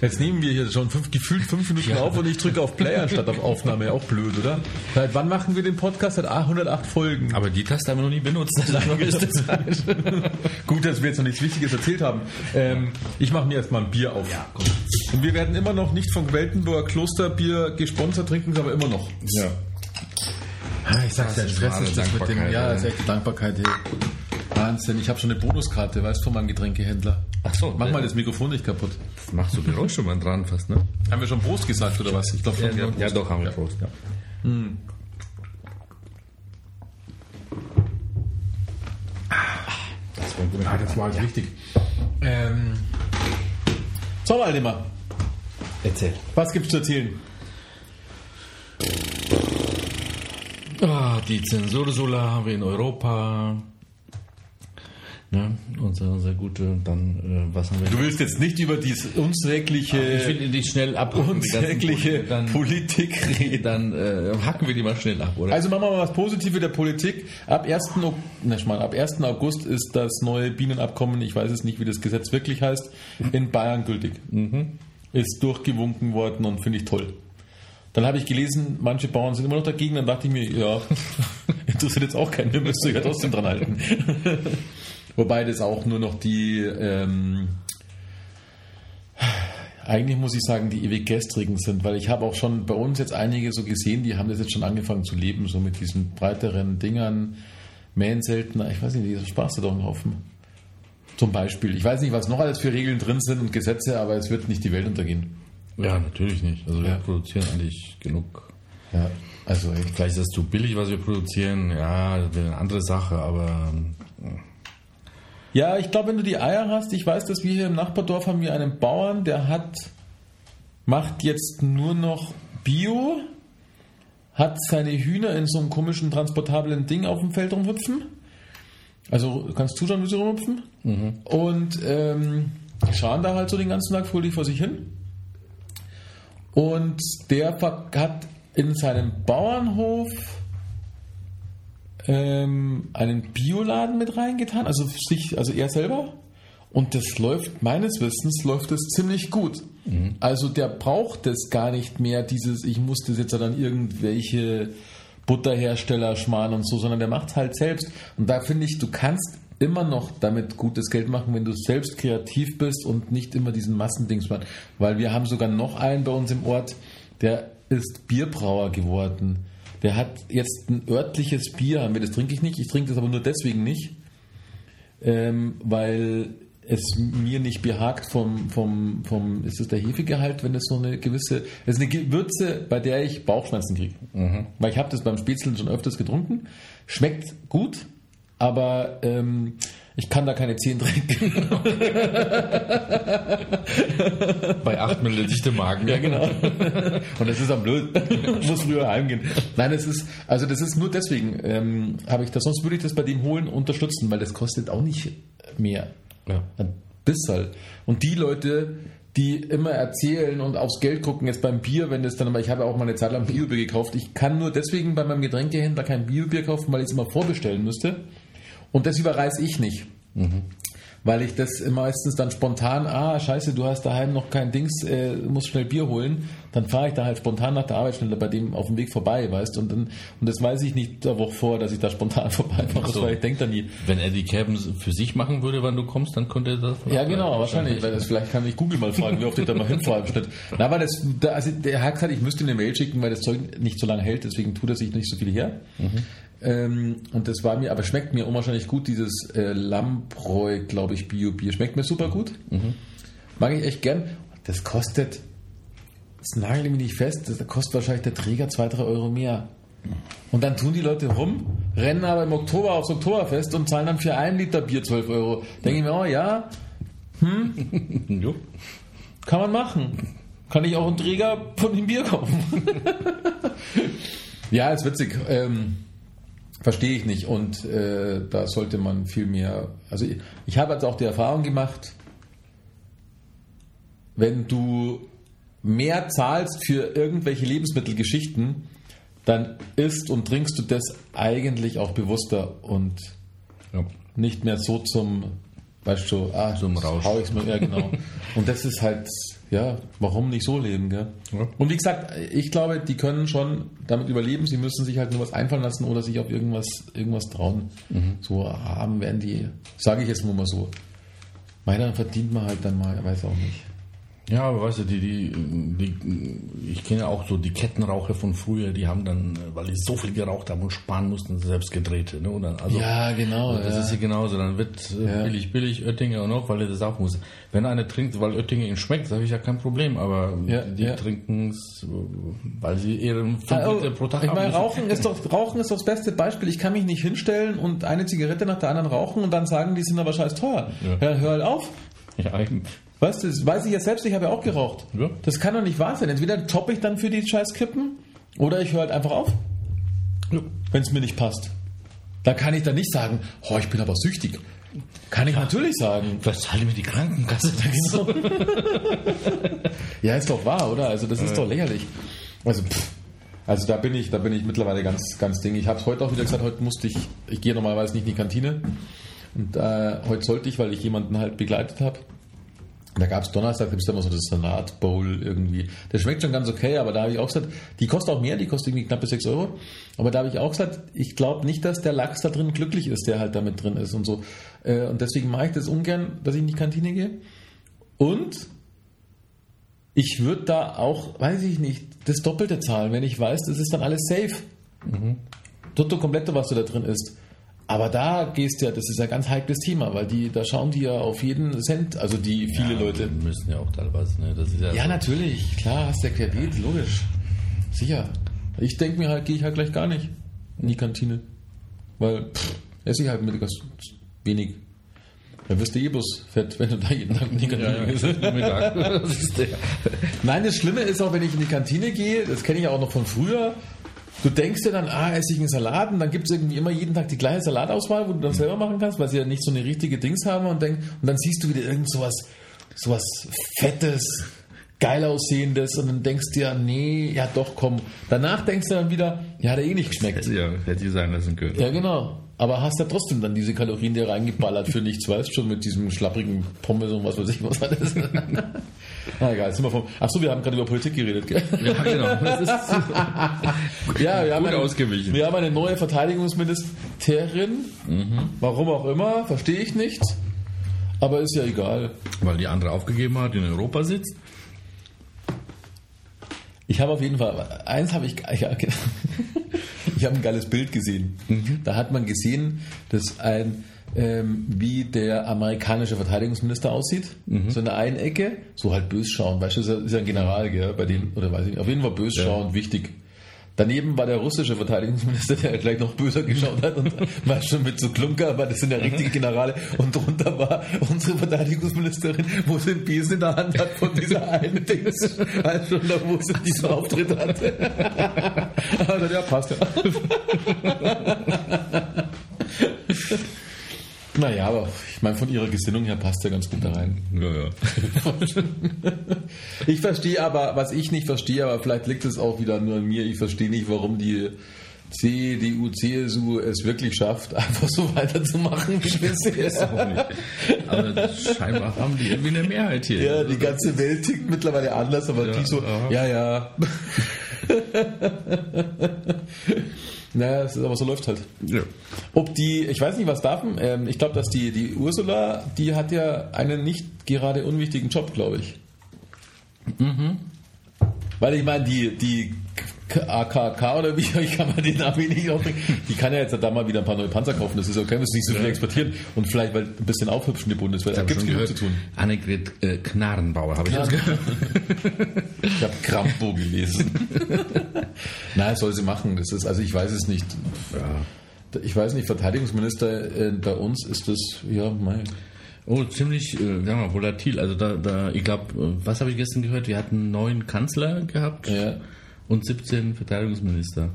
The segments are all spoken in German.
Jetzt nehmen wir hier schon fünf, gefühlt fünf Minuten auf und ich drücke auf Play anstatt auf Aufnahme. Auch blöd, oder? Seit wann machen wir den Podcast? Seit 108 Folgen. Aber die Taste haben wir noch nie benutzt. Lange ist das Gut, dass wir jetzt noch nichts Wichtiges erzählt haben. Ähm, ich mache mir erstmal ein Bier auf. Und wir werden immer noch nicht vom Weltenburger Klosterbier gesponsert, trinken es aber immer noch. Ja. Ah, ich sag's ja, Stress ist das mit dem. Ja, ist echt Dankbarkeit. Hey. Wahnsinn, ich habe schon eine Bonuskarte, weißt du, von meinem Getränkehändler. Ach so, Mach ja. mal das Mikrofon nicht kaputt. Das macht so Geräusche mal dran fast, ne? Haben wir schon Prost gesagt oder was? Ich glaube schon. Ja, Prost. ja, doch, haben wir Prost, ja. Das war gut. Ah, das war jetzt wichtig. Ähm, so, Waldemar, Erzähl. was gibt's zu erzählen? Ah, die Zensursula haben wir in Europa. Ne? Unser, unser gute, dann, äh, was haben wir? Du willst jetzt nicht über diese unsägliche, ich will die schnell ganzen unsägliche dann, Politik reden. dann äh, hacken wir die mal schnell ab, oder? Also machen wir mal was Positives der Politik. Ab 1. Au- na, ich meine, ab 1. August ist das neue Bienenabkommen, ich weiß es nicht, wie das Gesetz wirklich heißt, in Bayern gültig. Ist durchgewunken worden und finde ich toll. Dann habe ich gelesen, manche Bauern sind immer noch dagegen, dann dachte ich mir, ja, interessiert jetzt auch keinen, wir müssen sich ja trotzdem dran halten. Wobei das auch nur noch die, ähm, eigentlich muss ich sagen, die ewig gestrigen sind, weil ich habe auch schon bei uns jetzt einige so gesehen, die haben das jetzt schon angefangen zu leben, so mit diesen breiteren Dingern, mähen seltener, ich weiß nicht, die sparst du doch einen Haufen. Zum Beispiel. Ich weiß nicht, was noch alles für Regeln drin sind und Gesetze, aber es wird nicht die Welt untergehen. ja, natürlich nicht. Also wir Ja. produzieren eigentlich genug. Ja, also ey. Vielleicht ist das zu billig, was wir produzieren. Ja, das wäre eine andere Sache, aber Ja, ich glaube, wenn du die Eier hast, ich weiß, dass wir hier im Nachbardorf haben wir einen Bauern, der hat, macht jetzt nur noch Bio, hat seine Hühner in so einem komischen transportablen Ding auf dem Feld rumhüpfen. Also du kannst zuschauen, wie sie rumhüpfen. Und ähm, schauen da halt so den ganzen Tag fröhlich vor sich hin. Und der hat in seinem Bauernhof ähm, einen Bioladen mit reingetan, also sich, also er selber. Und das läuft, meines Wissens, läuft das ziemlich gut. Also der braucht das gar nicht mehr, dieses, ich muss das jetzt dann irgendwelche Butterhersteller schmarrn und so, sondern der macht halt selbst. Und da finde ich, du kannst immer noch damit gutes Geld machen, wenn du selbst kreativ bist und nicht immer diesen Massendings machst. Weil wir haben sogar noch einen bei uns im Ort, der ist Bierbrauer geworden. Der hat jetzt ein örtliches Bier, haben wir das trinke ich nicht, ich trinke das aber nur deswegen nicht, ähm, weil es mir nicht behagt vom, vom, vom, ist es der Hefegehalt, wenn das so eine gewisse, es ist eine Gewürze, bei der ich Bauchschmerzen kriege. Weil ich habe das beim Spätzle schon öfters getrunken, schmeckt gut, aber ähm, ich kann da keine 10 trinken. bei 8 Milliliter dichte Magen. Ja, genau. Und das ist am blöd. Muss früher heimgehen. Nein, es ist, also das ist nur deswegen, ähm, habe ich das, sonst würde ich das bei dem holen, unterstützen, weil das kostet auch nicht mehr. Ja. Ein bisschen. Und die Leute, die immer erzählen und aufs Geld gucken, jetzt beim Bier, wenn das dann, aber ich habe auch mal eine Zeit lang Biobier gekauft. Ich kann nur deswegen bei meinem Getränkehändler kein Biobier kaufen, weil ich es immer vorbestellen müsste. Und das überreiß ich nicht. weil ich das meistens dann spontan, ah, scheiße, du hast daheim noch kein Dings, äh, musst schnell Bier holen, dann fahre ich da halt spontan nach der Arbeit schneller bei dem auf dem Weg vorbei, weißt und dann, und das weiß ich nicht der Woche vor, dass ich da spontan vorbeifahre, so. weil ich denke da nie. Wenn er die Kerben für sich machen würde, wann du kommst, dann könnte er das. Ja, genau, wahrscheinlich, weil das vielleicht kann ich Google mal fragen, wie oft ich da mal hinfahre im Schnitt. Na, aber das, da, also der hat gesagt, ich müsste ihm eine Mail schicken, weil das Zeug nicht so lange hält, deswegen tut er sich nicht so viel her. Ähm, und das war mir, aber schmeckt mir unwahrscheinlich gut, dieses äh, Lambreu, glaube ich, Bio-Bier. Schmeckt mir super gut. Mag ich echt gern. Das kostet, das nagel ich mich nicht fest, das kostet wahrscheinlich der Träger 2, 3 Euro mehr. Und dann tun die Leute rum, rennen aber im Oktober aufs Oktoberfest und zahlen dann für ein Liter Bier 12 Euro. Denke ich mir, oh ja, Jo. kann man machen. Kann ich auch einen Träger von dem Bier kaufen. ja, ist witzig. Ähm, Verstehe ich nicht. Und äh, da sollte man viel mehr. Also ich, ich habe jetzt auch die Erfahrung gemacht, wenn du mehr zahlst für irgendwelche Lebensmittelgeschichten, dann isst und trinkst du das eigentlich auch bewusster und Ja. nicht mehr so zum, weißt du, ah, Zum Rausch. Hau ich's mir, ja, genau. Und das ist halt, ja, warum nicht so leben, gell? Ja. Und wie gesagt, ich glaube, die können schon damit überleben, sie müssen sich halt nur was einfallen lassen oder sich auf irgendwas, irgendwas trauen. Mhm. So haben werden die, sage ich jetzt nur mal so. Meiner verdient man halt dann mal, weiß auch nicht. Ja, aber weißt du, die, die, die, ich kenne auch so die Kettenraucher von früher, die haben dann, weil die so viel geraucht haben und sparen mussten, selbst gedreht. Ne? Und dann, also, Ja, genau, Das ja. ist hier genauso. Dann wird äh, Ja. billig, billig Oettinger und auch, weil er das auch muss. Wenn einer trinkt, weil Oettinger ihm schmeckt, sage ich ja kein Problem. Aber Ja, die ja. trinken es, weil sie eher fünf Ah, oh, Liter pro Tag ich meine. Rauchen ist, doch, Rauchen ist doch das beste Beispiel. Ich kann mich nicht hinstellen und eine Zigarette nach der anderen rauchen und dann sagen, die sind aber scheiß teuer. Ja. Ja, hör halt auf. Ja, eben. Weißt du, das weiß ich ja selbst, ich habe ja auch geraucht. Ja. Das kann doch nicht wahr sein. Entweder toppe ich dann für die scheiß Kippen oder ich höre halt einfach auf, Ja. wenn es mir nicht passt. Da kann ich dann nicht sagen, oh, ich bin aber süchtig. Kann ich natürlich sagen. Vielleicht zahlt mir die Krankenkasse. Genau. ja, ist doch wahr, oder? Also das ist doch lächerlich. Also, pff, also da bin ich, da bin ich mittlerweile ganz, ganz ding. Ich habe es heute auch wieder gesagt, heute musste ich, ich gehe normalerweise nicht in die Kantine. Und äh, heute sollte ich, weil ich jemanden halt begleitet habe. Da gab es Donnerstag, gibt es immer so das Salat-Bowl irgendwie. Der schmeckt schon ganz okay, aber da habe ich auch gesagt, die kostet auch mehr, die kostet irgendwie knappe 6 Euro. Aber da habe ich auch gesagt, ich glaube nicht, dass der Lachs da drin glücklich ist, der halt damit drin ist und so. Äh, Und deswegen mache ich das ungern, dass ich in die Kantine gehe. Und ich würde da auch, weiß ich nicht, das Doppelte zahlen, wenn ich weiß, das ist dann alles safe. Tutto completo, was du da drin isst. Aber da gehst du ja, das ist ja ein ganz heikles Thema, weil die, da schauen die ja auf jeden Cent, also die viele Ja, Leute. die müssen ja auch teilweise, ne? Das ist ja, Ja, so. natürlich, klar, hast du ja querbeet, logisch. Sicher. Ich denke mir halt, gehe ich halt gleich gar nicht in die Kantine. Weil, pff, esse ich halt mittags wenig. Da wirst du eh bloß fett, wenn du da jeden Tag in die Kantine Ja, ja, gehst. Das der. Nein, das Schlimme ist auch, wenn ich in die Kantine gehe, das kenne ich ja auch noch von früher, du denkst dir dann, ah, esse ich einen Salat und dann gibt es irgendwie immer jeden Tag die gleiche Salatauswahl, wo du dann selber machen kannst, weil sie ja nicht so eine richtige Dings haben und, denk, und dann siehst du wieder irgend sowas, sowas Fettes, geil aussehendes und dann denkst du dir, nee, ja doch, komm. Danach denkst du dann wieder, ja, hat er eh nicht geschmeckt. Ja, hätte ich sein lassen können. Ja, genau. Aber hast ja trotzdem dann diese Kalorien dir reingeballert für nichts, weißt schon, mit diesem schlapprigen Pommes und was weiß ich was alles. Na egal, sind wir vom. Achso, wir haben gerade über Politik geredet, gell? Ja, genau. Das ist Ja, wir haben, Gut eine, ausgewichen. wir haben eine neue Verteidigungsministerin. Warum auch immer, verstehe ich nicht. Aber ist ja egal. weil die andere aufgegeben hat, in Europa sitzt. Ich habe auf jeden Fall, eins habe ich, ja, genau. Ich habe ein geiles Bild gesehen. Da hat man gesehen, dass ein, ähm, wie der amerikanische Verteidigungsminister aussieht. So in der einen Ecke, so halt bös schauen. Weißt du, ist ja- ist ja ein General, gell, bei denen, oder weiß ich nicht. Auf jeden Fall bös schauen, wichtig. Daneben war der russische Verteidigungsminister, der gleich noch böser geschaut hat und war schon mit so Klunker, aber das sind ja richtige Generale. Und drunter war unsere Verteidigungsministerin, wo sie einen Besen in der Hand hat von dieser einen Dings, als schon da, wo sie diesen Auftritt hatte. Aber ja, passt ja. Naja, aber ich meine, von ihrer Gesinnung her passt ja ganz gut da rein. Ja, ja. Ich verstehe aber, was ich nicht verstehe, aber vielleicht liegt es auch wieder nur an mir, ich verstehe nicht, warum die CDU, CSU es wirklich schafft, einfach so weiterzumachen wie bisher. Auch nicht. Aber scheinbar haben die irgendwie eine Mehrheit hier. Ja, die ganze Welt tickt mittlerweile anders, aber Ja, die so, aha. ja, ja. naja, es ist, aber so läuft halt. Ja. Ob die, ich weiß nicht, was darf, ähm, ich glaube, dass die, die Ursula, die hat ja einen nicht gerade unwichtigen Job, glaube ich. Weil ich meine, die, die AKK oder wie, ich kann mal den Namen nicht aufbringen, die kann ja jetzt da mal wieder ein paar neue Panzer kaufen, das ist okay, müssen nicht so viel exportieren und vielleicht weil ein bisschen aufhübschen die Bundeswehr, da gibt es genug zu tun. Annegret äh, Knarrenbauer habe ich das gehört. Ich habe Krampo gelesen. Nein, soll sie machen. Das ist, also ich weiß es nicht. Ich weiß nicht, Verteidigungsminister äh, bei uns ist das, ja, mein. Oh, ziemlich, äh, wir mal, volatil. Also da, da ich glaube, was habe ich gestern gehört? Wir hatten einen neuen Kanzler gehabt Ja. Und 17 Verteidigungsminister.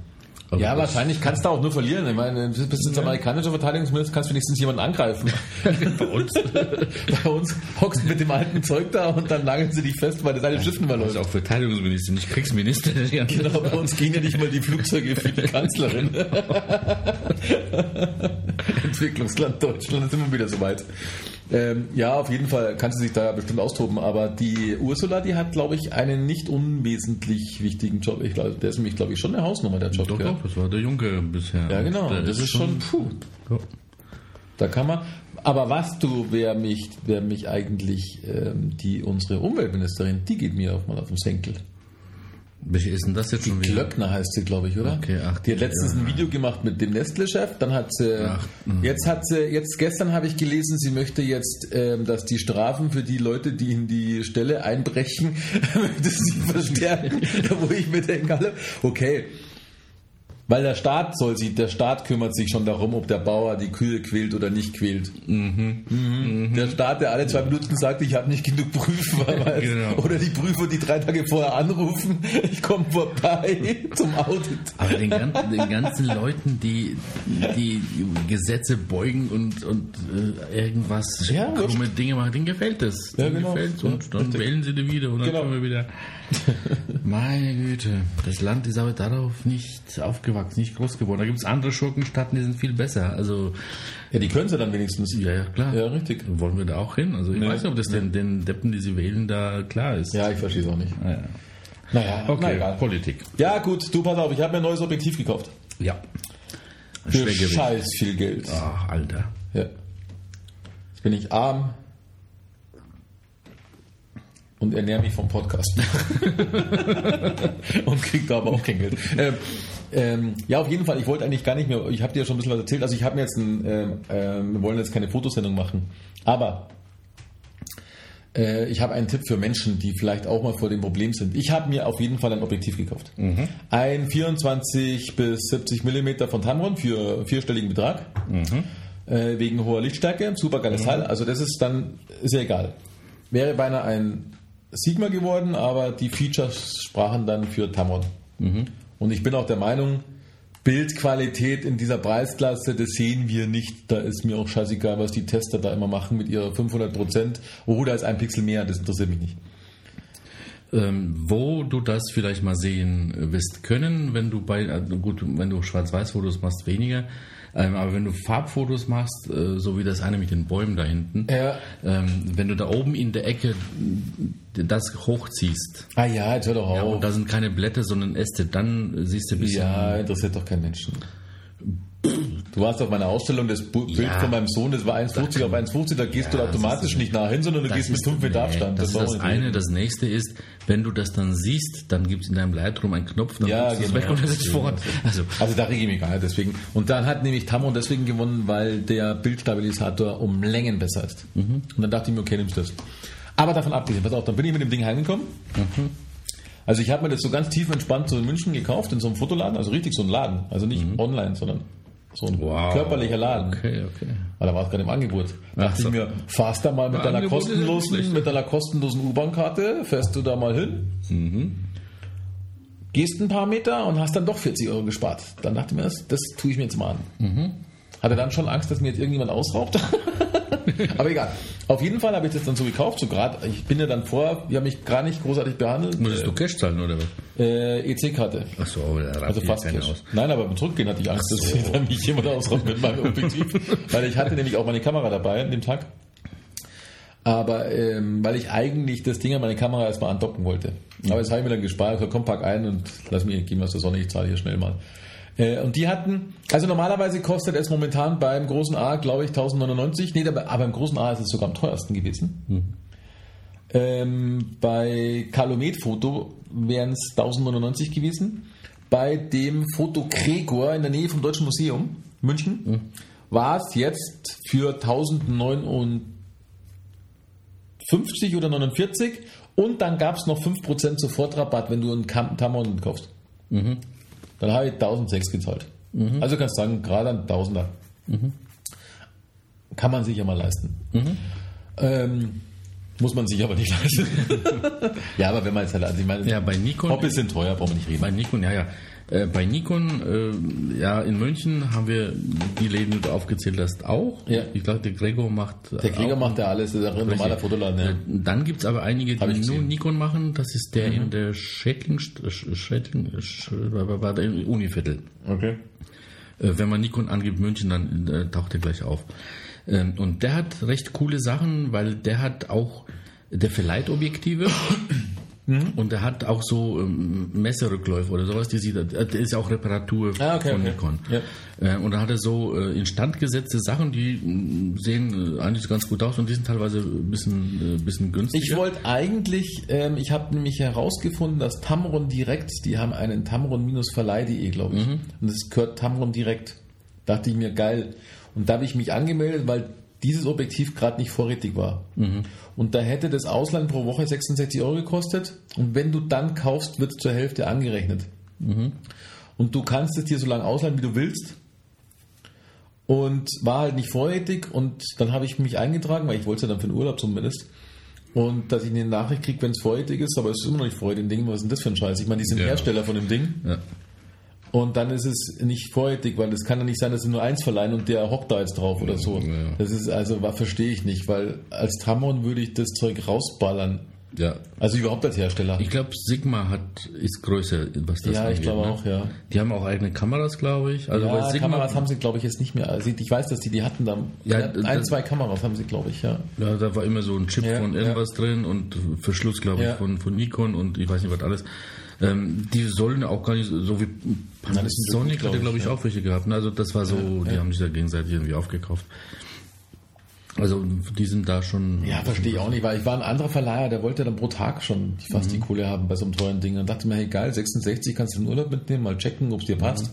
Aber Ja, wahrscheinlich kannst du auch nur verlieren. Ich meine, du bist jetzt amerikanischer Verteidigungsminister, kannst wenigstens jemanden angreifen. bei uns. bei uns hockst du mit dem alten Zeug da und dann nageln sie dich fest, weil das eine Schiff Also läuft. auch Verteidigungsminister, nicht Kriegsminister. Genau, bei uns gehen ja nicht mal die Flugzeuge für die Kanzlerin. Entwicklungsland Deutschland, sind wir wieder soweit. Ähm, ja, auf jeden Fall kann sie sich da bestimmt austoben, aber die Ursula, die hat, glaube ich, einen nicht unwesentlich wichtigen Job. Ich glaube, der ist nämlich, glaube ich, schon eine Hausnummer, der Job. Doch, gell? doch, das war der Junge bisher. Ja, genau. Der Das ist schon, puh, Ja. da kann man. Aber was du, wer mich, wer mich eigentlich, ähm, die, unsere Umweltministerin, die geht mir auch mal auf den Senkel. Welche ist denn das jetzt schon wieder? Glöckner heißt sie, glaube ich, oder? Okay, ach, die hat letztens ja. ein Video gemacht mit dem Nestle-Chef, dann hat sie, Ach, mhm. jetzt hat sie, jetzt gestern habe ich gelesen, sie möchte jetzt, ähm, dass die Strafen für die Leute, die in die Stelle einbrechen, möchte sie verstärken, wo ich mir denke, okay. Weil der Staat soll sie, der Staat kümmert sich schon darum, ob der Bauer die Kühe quält oder nicht quält. Mhm. Der Staat, der alle zwei Minuten sagt, ich habe nicht genug Prüfer, Genau. oder die Prüfer, die drei Tage vorher anrufen, ich komme vorbei zum Audit. Aber den ganzen, den ganzen Leuten, die die Gesetze beugen und, und äh, irgendwas Ja, krumme Dinge machen, denen gefällt das. Ja, Denen genau. gefällt Ja, und dann richtig. wählen sie die wieder und dann Genau. kommen wir wieder. Meine Güte, das Land ist aber darauf nicht aufgewachsen, nicht groß geworden. Da gibt es andere Schurkenstaaten, die sind viel besser. Also, Ja, die können sie dann wenigstens. ja, ja, klar. Ja, richtig. Wollen wir da auch hin? Also, ich Nee. weiß nicht, ob das den, den Deppen, die sie wählen, da klar ist. Ja, ich verstehe es auch nicht. Ja. Naja, Okay, na. Politik. Ja, gut, du pass auf, ich habe mir ein neues Objektiv gekauft. Ja. Für Schwergewicht. scheiß viel Geld. Ach, Alter. Ja. Jetzt bin ich arm und ernähre mich vom Podcast. und krieg da aber auch kein Geld. Ähm, ähm, ja, auf jeden Fall, ich wollte eigentlich gar nicht mehr, ich habe dir ja schon ein bisschen was erzählt, also ich habe mir jetzt ein, ähm, wir wollen jetzt keine Fotosendung machen, aber äh, ich habe einen Tipp für Menschen, die vielleicht auch mal vor dem Problem sind. Ich habe mir auf jeden Fall ein Objektiv gekauft. Ein 24 bis 70 Millimeter von Tamron für vierstelligen Betrag. Äh, wegen hoher Lichtstärke. Super geiles Teil. Also das ist dann, ist ja egal. Wäre beinahe ein Sigma geworden, aber die Features sprachen dann für Tamron. Und ich bin auch der Meinung, Bildqualität in dieser Preisklasse, das sehen wir nicht. Da ist mir auch scheißegal, was die Tester da immer machen mit ihrer 500 Prozent. Oh, da ist ein Pixel mehr, das interessiert mich nicht. Ähm, wo du das vielleicht mal sehen wirst können, wenn du bei, also gut, wenn du Schwarz-Weiß-Fotos machst, weniger. Ähm, aber wenn du Farbfotos machst, äh, so wie das eine mit den Bäumen da hinten, Ja. ähm, wenn du da oben in der Ecke das hochziehst, Ah ja, jetzt hör doch ja, auf. und da sind keine Blätter, sondern Äste, dann siehst du ein bisschen. Ja, interessiert doch keinen Menschen. Du warst auf meiner Ausstellung, das Bild Ja. von meinem Sohn, das war 1,50 auf 1,50, da gehst du Ja, automatisch das ist- nicht nah hin, sondern du Das gehst mit ist- 5 Meter nee, Abstand. Das ist das wir nicht eine. Das nächste ist, wenn du das dann siehst, dann gibt es in deinem Lightroom einen Knopf, dann Ja, du genau. weg und das ist fort. Also, Also da rege ich mich gar nicht deswegen. Und dann hat nämlich Tamron deswegen gewonnen, weil der Bildstabilisator um Längen besser ist. Mhm. Und dann dachte ich mir, okay, nimmst das. Aber davon abgesehen, pass auf, dann bin ich mit dem Ding heimgekommen. Mhm. Also ich habe mir das so ganz tief entspannt so in München gekauft, in so einem Fotoladen, also richtig so ein Laden. Also nicht online, sondern so ein Mhm. Wow. körperlicher Laden. okay, okay. Weil da war es gerade im Angebot. Da dachte so. ich mir, fahrst da mal mit deiner kostenlosen, mit deiner kostenlosen U-Bahn-Karte, fährst du da mal hin, gehst ein paar Meter und hast dann doch 40 Euro gespart. Dann dachte ich mir, das, das tue ich mir jetzt mal an. Hatte dann schon Angst, dass mir jetzt irgendjemand ausraubt. Aber egal. Auf jeden Fall habe ich das dann so gekauft, so gerade, ich bin ja dann vor, die haben mich gar nicht großartig behandelt. Musstest du Cash zahlen oder was? Äh, EC-Karte. Achso, Also fast Cash. aus. Nein, aber beim Zurückgehen hatte ich Angst, dass da mich jemand ausraubt mit meinem Objektiv. weil ich hatte nämlich auch meine Kamera dabei an dem Tag. Aber ähm, weil ich eigentlich das Ding an meine Kamera erstmal andocken wollte. Aber das habe ich mir dann gespart, so komm, pack ein und lass mich gehen aus der Sonne, ich zahle hier schnell mal. Äh, und die hatten, also normalerweise kostet es momentan beim großen A, glaube ich, 1099. Nee, aber, im großen A ist es sogar am teuersten gewesen. Ähm, bei Calumet Foto wären es 1099 gewesen. Bei dem Foto Gregor in der Nähe vom Deutschen Museum München war es jetzt für 1059 oder 49 und dann gab es noch 5% Sofortrabatt, wenn du einen Tamron kaufst. Dann habe ich 1006 gezahlt. Also kannst du sagen, gerade ein Tausender. Kann man sich ja mal leisten. Ähm, muss man sich aber nicht leisten. ja, aber wenn man jetzt halt, also ich meine, Ja, bei Nikon. Hobbys sind teuer, brauchen wir nicht reden. Bei Nikon, ja, ja. Äh, bei Nikon, äh, ja, in München haben wir die Läden, die du aufgezählt hast, auch. Ja. Ich glaube, der Gregor macht. Der Krieger auch, macht ja alles, das ist auch ein normaler Fotoladen. Ja. Äh, Dann gibt es aber einige, Hab die nur. Mhm. Nikon machen. Das ist der in der Schädling, Schädling, Sch- Univiertel. Okay. Äh, Wenn man Nikon angibt München, dann taucht er gleich auf. Ähm, Und der hat recht coole Sachen, weil der hat auch, der verleiht Objektive Mhm. und der hat auch so ähm, Messerrückläufe oder sowas, die sieht, er- der ist ja auch Reparatur Ah, okay, von okay. Nikon. Ja. Äh, Und da hat er so äh, instand gesetzte Sachen, die mh, sehen äh, eigentlich ganz gut aus und die sind teilweise ein bisschen, äh, bisschen günstiger. Ich wollte eigentlich, ähm, ich habe nämlich herausgefunden, dass Tamron Direkt, die haben einen Tamron-verleih.de, glaube ich. Und das gehört Tamron Direkt. Dachte ich mir, geil. Und da habe ich mich angemeldet, weil dieses Objektiv gerade nicht vorrätig war. Und da hätte das Ausland pro Woche 66 Euro gekostet. Und wenn du dann kaufst, wird es zur Hälfte angerechnet. Und du kannst es dir so lange ausleihen, wie du willst. Und war halt nicht vorrätig. Und dann habe ich mich eingetragen, weil ich wollte es ja dann für den Urlaub zumindest. Und dass ich eine Nachricht kriege, wenn es vorrätig ist, aber es ist immer noch nicht vorrätig. Ding, was ist denn das für ein Scheiß? Ich meine, die sind Ja. Hersteller von dem Ding. Ja. Und dann ist es nicht vorrätig, weil es kann ja nicht sein, dass sie nur eins verleihen und der hockt da jetzt drauf oder so. Ja. Das ist also, verstehe ich nicht, weil als Tamron würde ich das Zeug rausballern. ja. Also überhaupt als Hersteller. Ich glaube, Sigma hat, ist größer, was das ja, ich angeht, glaube ne? auch, ja. Die haben auch eigene Kameras, glaube ich. Also bei ja, Sigma, Kameras haben sie, glaube ich, jetzt nicht mehr. Also ich weiß, dass die die hatten da. Ja, Ja, ein, das- zwei Kameras haben sie, glaube ich, ja. ja, da war immer so ein Chip Ja, von irgendwas drin und Verschluss, glaube ich, Ja. von, von Nikon und ich weiß nicht, was alles. Ähm, die sollen auch gar nicht so wie das sind so Sonic gut, hatte, glaub glaube ich, ja. auch welche gehabt. Also das war so, die haben sich da gegenseitig irgendwie aufgekauft. Also die sind da schon. Ja, verstehe ich auch nicht, weil ich war ein anderer Verleiher, der wollte dann pro Tag schon fast die Kohle haben bei so einem teuren Ding. Und dachte mir, hey geil, 66 kannst du in den Urlaub mitnehmen, mal checken, ob es dir passt.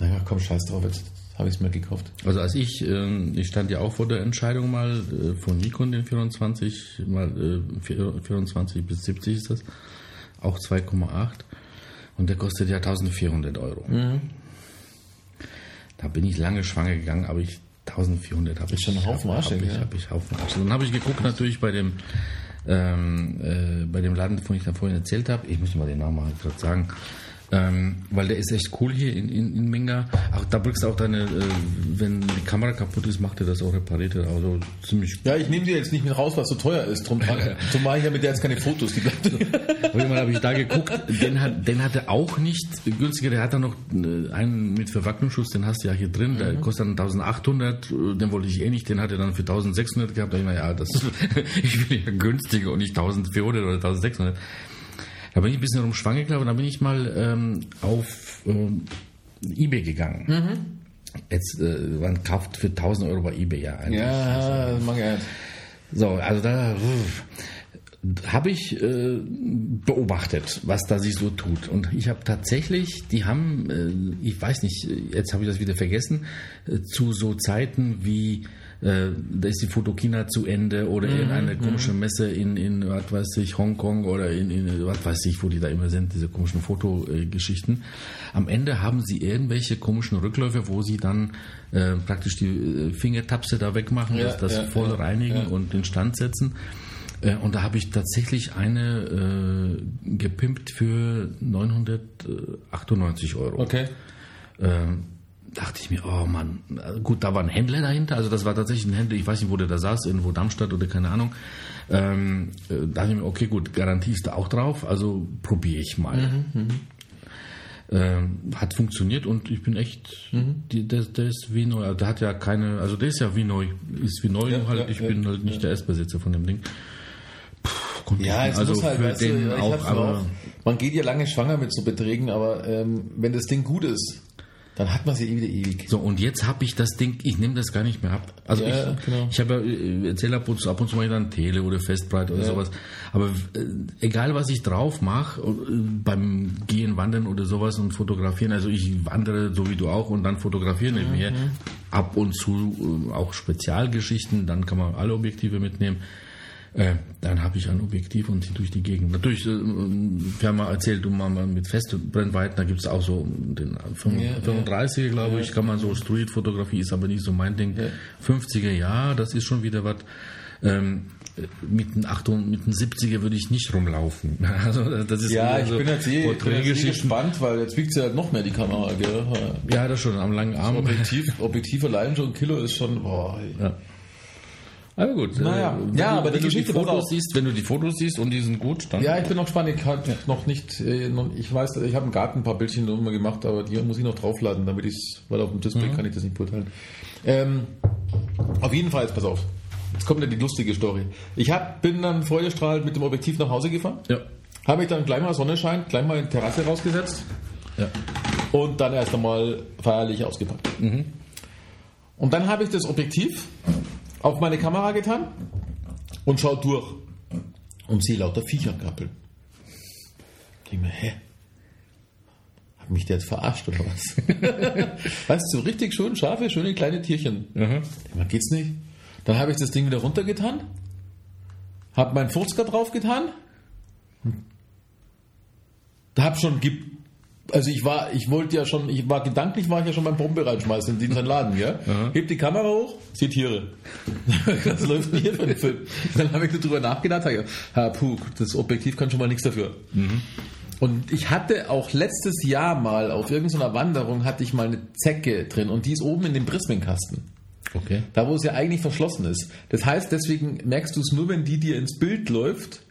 Naja, komm, scheiß drauf, jetzt habe ich es mir gekauft. Also als ich, ähm, ich stand ja auch vor der Entscheidung mal äh, von Nikon den 24, mal äh, 24 bis 70 ist das, auch 2,8 und der kostet ja 1400 Euro. Da bin ich lange schwanger gegangen, aber ich 1400 habe ich schon ein Haufen Arsch, hab, ja. hab ich Haufen Arsch. Dann habe ich geguckt natürlich bei dem ähm, äh, bei dem Laden, von ich da vorhin erzählt habe, ich muss mal den Namen mal gerade sagen, ähm, weil der ist echt cool hier in, in, in Minga. Auch da bringst du auch deine, äh, wenn die Kamera kaputt ist, macht er das auch repariert. er Also ziemlich. Ja, ich nehme dir jetzt nicht mit raus, was so teuer ist. Drum, mache ich ja mit der jetzt keine Fotos. Die bleibt. Fall habe ich da geguckt, den hat, den hat er auch nicht günstiger. Der hat dann noch äh, einen mit Verwacklungsschutz, den hast du ja hier drin. Der kostet dann 1800, äh, den wollte ich eh nicht. Den hat er dann für 1600 gehabt. Da ich mir, ja, das, ich will ja günstiger und nicht 1400 oder 1600. Da bin ich ein bisschen rumschwanger gelaufen und dann bin ich mal ähm, auf ähm, Ebay gegangen. Jetzt, äh, man kauft für 1000 Euro bei Ebay ja eigentlich. ja, mag ich halt. So, also da habe ich äh, beobachtet, was da sich so tut. Und ich habe tatsächlich, die haben, äh, ich weiß nicht, jetzt habe ich das wieder vergessen, äh, zu so Zeiten wie äh, da ist die Fotokina zu Ende oder irgendeine komische Messe in, in was weiß ich, Hongkong oder in, in was weiß ich, wo die da immer sind, diese komischen Fotogeschichten. Am Ende haben sie irgendwelche komischen Rückläufe, wo sie dann äh, praktisch die äh, Fingertapse da wegmachen, Ja, das, das ja, voll ja, reinigen und in Stand setzen. Äh, Und da habe ich tatsächlich eine äh, gepimpt für 998 Euro. Okay. Ähm, dachte ich mir, oh Mann, gut, da war ein Händler dahinter, also das war tatsächlich ein Händler, ich weiß nicht, wo der da saß, irgendwo Darmstadt oder keine Ahnung. Ähm, äh, dachte ich mir, okay, gut, Garantie ist da auch drauf, also probiere ich mal. Ähm, hat funktioniert und ich bin echt, die, der, der ist wie neu, also der hat ja keine, also der ist ja wie neu, ist wie neu, Ja, halt, ja, ich ja, bin halt nicht der Erstbesitzer von dem Ding. Puh, Ja, es also muss halt, weißt du, auch, auch. Man geht ja lange schwanger mit so Beträgen, aber ähm, wenn das Ding gut ist, dann hat man sie eh wieder ewig. So, und jetzt habe ich das Ding, ich nehme das gar nicht mehr ab. Also Ja, ich, genau. ich habe ja, äh, erzähle ab und zu, ab und zu mal dann Tele oder Festbreit oder sowas. Aber äh, egal, was ich drauf mache, äh, beim Gehen, Wandern oder sowas und Fotografieren, also ich wandere so wie du auch und dann fotografiere nebenher. Mhm. Ab und zu äh, auch Spezialgeschichten, dann kann man alle Objektive mitnehmen. Äh, dann habe ich ein Objektiv und ziehe durch die Gegend. Natürlich, äh, wir haben mal erzählt, du mal mit Festbrennweiten, da gibt es auch so den 35er, glaube ich, kann man so Street-Fotografie, ist aber nicht so mein Ding. 50er, ja, das ist schon wieder was. Ähm, mit den 8 mit den 70er würde ich nicht rumlaufen. Also das ist Ja, ich so bin jetzt eh, ich bin jetzt eh gespannt, weil jetzt wiegt sie halt noch mehr die Kamera, gell? Ja, das schon am langen Arm. Objektiv, Objektiv allein schon ein Kilo ist schon, boah. Ja. Aber gut. Naja. äh, wenn Ja, du, aber die wenn du Geschichte die Fotos auch- siehst, wenn du die Fotos siehst und die sind gut, dann Ja, ich bin noch gespannt. Ich kann noch nicht, äh, noch, ich weiß, ich habe im Garten ein paar Bildchen mal gemacht, aber die muss ich noch draufladen, damit ich es, weil auf dem Display kann ich das nicht beurteilen. Ähm, auf jeden Fall, jetzt pass auf. Jetzt kommt ja die lustige Story. Ich hab, bin dann freudestrahlend mit dem Objektiv nach Hause gefahren. Ja. Habe ich dann gleich mal Sonne scheint, gleich mal in die Terrasse rausgesetzt Ja. und dann erst einmal feierlich ausgepackt. Und dann habe ich das Objektiv auf meine Kamera getan und schau durch und sehe lauter Viecher krabbeln. Denke mir, hä? Hat mich der jetzt verarscht oder was? weißt du, so richtig schön scharfe, schöne kleine Tierchen. Denk mal, geht's nicht? Dann habe ich das Ding wieder runtergetan, habe meinen Furzker draufgetan, da hab schon ge also ich war, ich wollte ja schon, ich war gedanklich war ich ja schon beim Bombe reinschmeißen in diesen Laden, ja. Heb die Kamera hoch, sehe Tiere. das läuft nie hier für den Film. Dann habe ich nur drüber nachgedacht, habe, ha, puh, das Objektiv kann schon mal nichts dafür. Und ich hatte auch letztes Jahr mal auf irgendeiner Wanderung hatte ich mal eine Zecke drin und die ist oben in dem Prismenkasten. Okay. Da, wo es ja eigentlich verschlossen ist. Das heißt, deswegen merkst du es nur, wenn die dir ins Bild läuft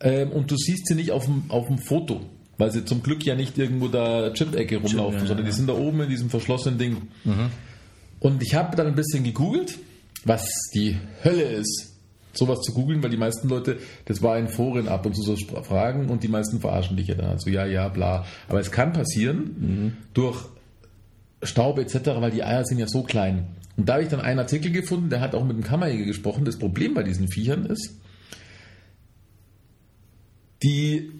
ähm, und du siehst sie nicht auf dem, auf dem Foto. Weil sie zum Glück ja nicht irgendwo da Chip-Ecke rumlaufen, ja, sondern die sind da oben in diesem verschlossenen Ding. Und ich habe dann ein bisschen gegoogelt, was die Hölle ist, sowas zu googeln, weil die meisten Leute, das war in Foren ab und zu so Fragen und die meisten verarschen dich ja dann. Also ja, ja, bla. Aber es kann passieren durch Staub etc., weil die Eier sind ja so klein. Und da habe ich dann einen Artikel gefunden, der hat auch mit dem Kammerjäger gesprochen. Das Problem bei diesen Viechern ist, die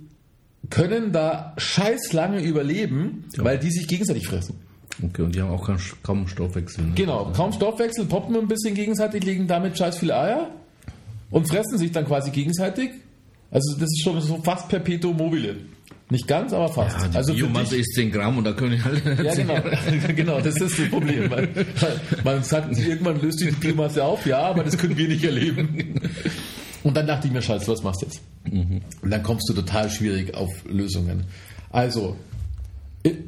können da scheiß lange überleben, weil die sich gegenseitig fressen. Okay, und die haben auch kaum Stoffwechsel. Ne? Genau, kaum Stoffwechsel, poppen ein bisschen gegenseitig, legen damit scheiß viele Eier und fressen sich dann quasi gegenseitig. Also das ist schon so fast perpetuum mobile. Nicht ganz, aber fast. Ja, die also Biomasse ist 10 Gramm und da können alle Ja, genau. genau, das ist das Problem. Man, man sagt, irgendwann löst die Biomasse auf, ja, aber das können wir nicht erleben. Und dann dachte ich mir, scheiße, was machst du jetzt? Und dann kommst du total schwierig auf Lösungen. Also,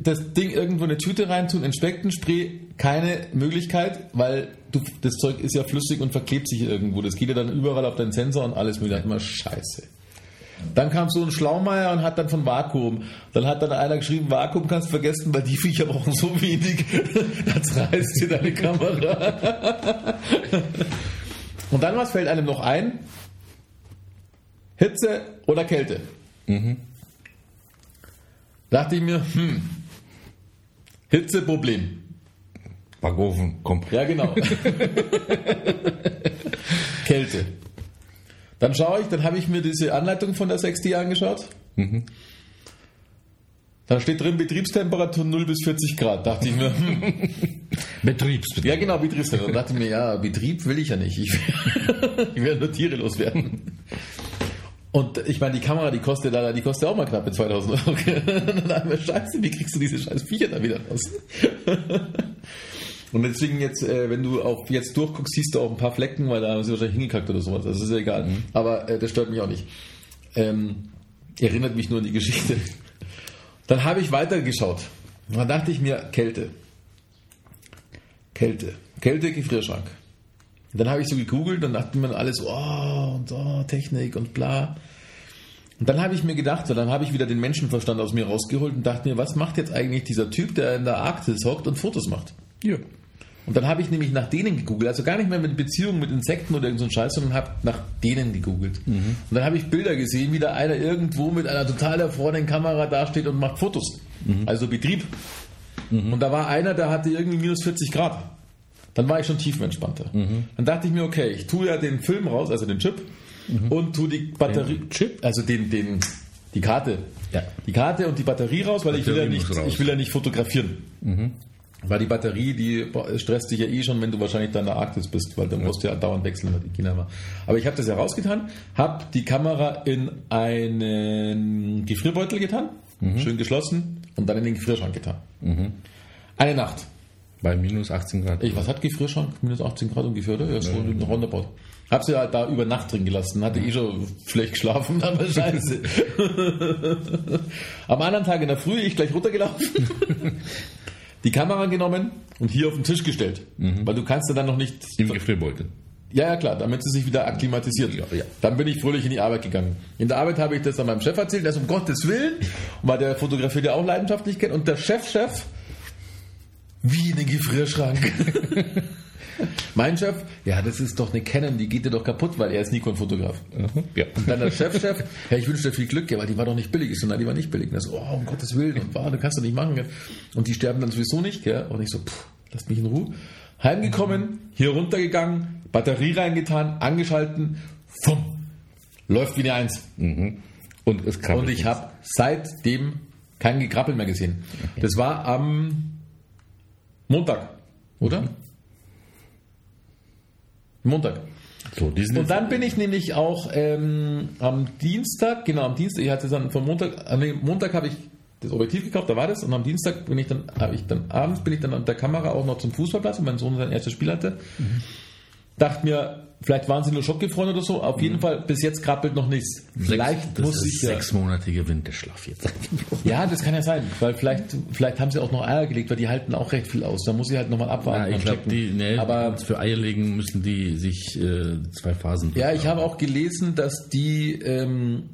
das Ding irgendwo in eine Tüte reintun, Inspektenspray, keine Möglichkeit, weil du, das Zeug ist ja flüssig und verklebt sich irgendwo. Das geht ja dann überall auf deinen Sensor und alles ich mir, scheiße. Dann kam so ein Schlaumeier und hat dann von Vakuum. Dann hat dann einer geschrieben, Vakuum kannst du vergessen, weil die Viecher brauchen so wenig. Das reißt dir deine Kamera. Und dann, was fällt einem noch ein? Hitze oder Kälte? Dachte ich mir, hm, Hitze Problem. Backofen, komm. Ja, genau. Kälte. Dann schaue ich, dann habe ich mir diese Anleitung von der 6D angeschaut. Da steht drin Betriebstemperatur 0 bis 40 Grad. Dachte ich mir, hm, Betriebsbetrieb. ja genau, Betriebstemperatur. Dachte ich mir, ja, Betrieb will ich ja nicht. Ich, ich werde nur Tiere loswerden. Und ich meine, die Kamera, die kostet da, die kostet auch mal knappe 2000 Euro. dann scheiße, wie kriegst du diese scheiß Viecher da wieder raus? Und deswegen jetzt, äh, wenn du auch jetzt durchguckst, siehst du auch ein paar Flecken, weil da haben sie wahrscheinlich hingekackt oder sowas. Das ist ja egal. Aber äh, das stört mich auch nicht. Ähm, erinnert mich nur an die Geschichte. Dann habe ich weitergeschaut. Und dann dachte ich mir, Kälte. Kälte. Kälte, Gefrierschrank. Und dann habe ich so gegoogelt und dachte mir alles, oh, und oh, Technik und bla. Und dann habe ich mir gedacht, so, dann habe ich wieder den Menschenverstand aus mir rausgeholt und dachte mir, was macht jetzt eigentlich dieser Typ, der in der Arktis hockt und Fotos macht? Ja. Und dann habe ich nämlich nach denen gegoogelt, also gar nicht mehr mit Beziehungen mit Insekten oder irgendein so Scheiß, sondern habe nach denen gegoogelt. Und dann habe ich Bilder gesehen, wie da einer irgendwo mit einer total erfrorenen Kamera dasteht und macht Fotos. Also Betrieb. Und da war einer, der hatte irgendwie minus 40 Grad. Dann war ich schon tiefenentspannter. Dann dachte ich mir, okay, ich tue ja den Film raus, also den Chip, und tue die Batterie, Den Chip? also den, den, die Karte. Ja. Die Karte und die Batterie raus, weil ich will, ja Batterie nicht, raus. ich will ja nicht fotografieren. Weil die Batterie, die stresst dich ja eh schon, wenn du wahrscheinlich da in der Arktis bist, weil dann musst du ja dauernd wechseln, weil die China war. Aber ich habe das ja rausgetan, habe die Kamera in einen Gefrierbeutel getan, schön geschlossen und dann in den Gefrierschrank getan. Eine Nacht. Bei minus 18 Grad. Ich, was hat Gefrierschrank? Minus 18 Grad ungefähr, oder? Ja, so ein Roundabout. Hab sie halt da über Nacht drin gelassen, hatte eh schon schlecht geschlafen, aber scheiße. Am anderen Tag in der Früh ich gleich runtergelaufen, die Kamera genommen und hier auf den Tisch gestellt. Weil du kannst ja dann noch nicht. Im Gefrierbeutel. Ja, ja, klar, damit sie sich wieder akklimatisiert. Ja, ja. Dann bin ich fröhlich in die Arbeit gegangen. In der Arbeit habe ich das an meinem Chef erzählt, der ist um Gottes Willen, weil der fotografiert ja auch leidenschaftlich kennt, und der Chef-Chef, wie in den Gefrierschrank. mein Chef, ja, das ist doch eine Canon, die geht dir doch kaputt, weil er ist Nikon-Fotograf. Ja. Und dann der Chefchef, ja, ich wünsche dir viel Glück, ja, weil die war doch nicht billig. Ich so, nein, die war nicht billig. Und er so, oh, um Gottes Willen, und war, du kannst du nicht machen. Gell? Und die sterben dann sowieso nicht, gell? Und ich so, pff, lasst mich in Ruhe. Heimgekommen, hier runtergegangen, Batterie reingetan, angeschalten, fumm, läuft wie eine Eins. Und es krabbelt Und ich habe seitdem kein Gekrabbel mehr gesehen. Das war am Montag, oder? Montag. So, Und dann bin ich nämlich auch ähm, am Dienstag, genau am Dienstag, ich hatte dann vom Montag, an dem Montag habe ich das Objektiv gekauft, da war das, und am Dienstag bin ich dann, habe ich dann abends bin ich dann an der Kamera auch noch zum Fußballplatz, und mein Sohn sein erstes Spiel hatte. Dachte mir, vielleicht waren sie nur schockgefroren oder so, auf jeden Fall bis jetzt krabbelt noch nichts. Vielleicht das muss ich ja. sechsmonatige Winterschlaf jetzt. Ja, das kann ja sein, weil vielleicht, vielleicht haben sie auch noch Eier gelegt, weil die halten auch recht viel aus. Da muss ich halt nochmal abwarten. Ja, ich glaube, Checken. die, nee, Aber für Eier legen müssen die sich äh, zwei Phasen. Ja, ich habe auch gelesen, dass die ähm,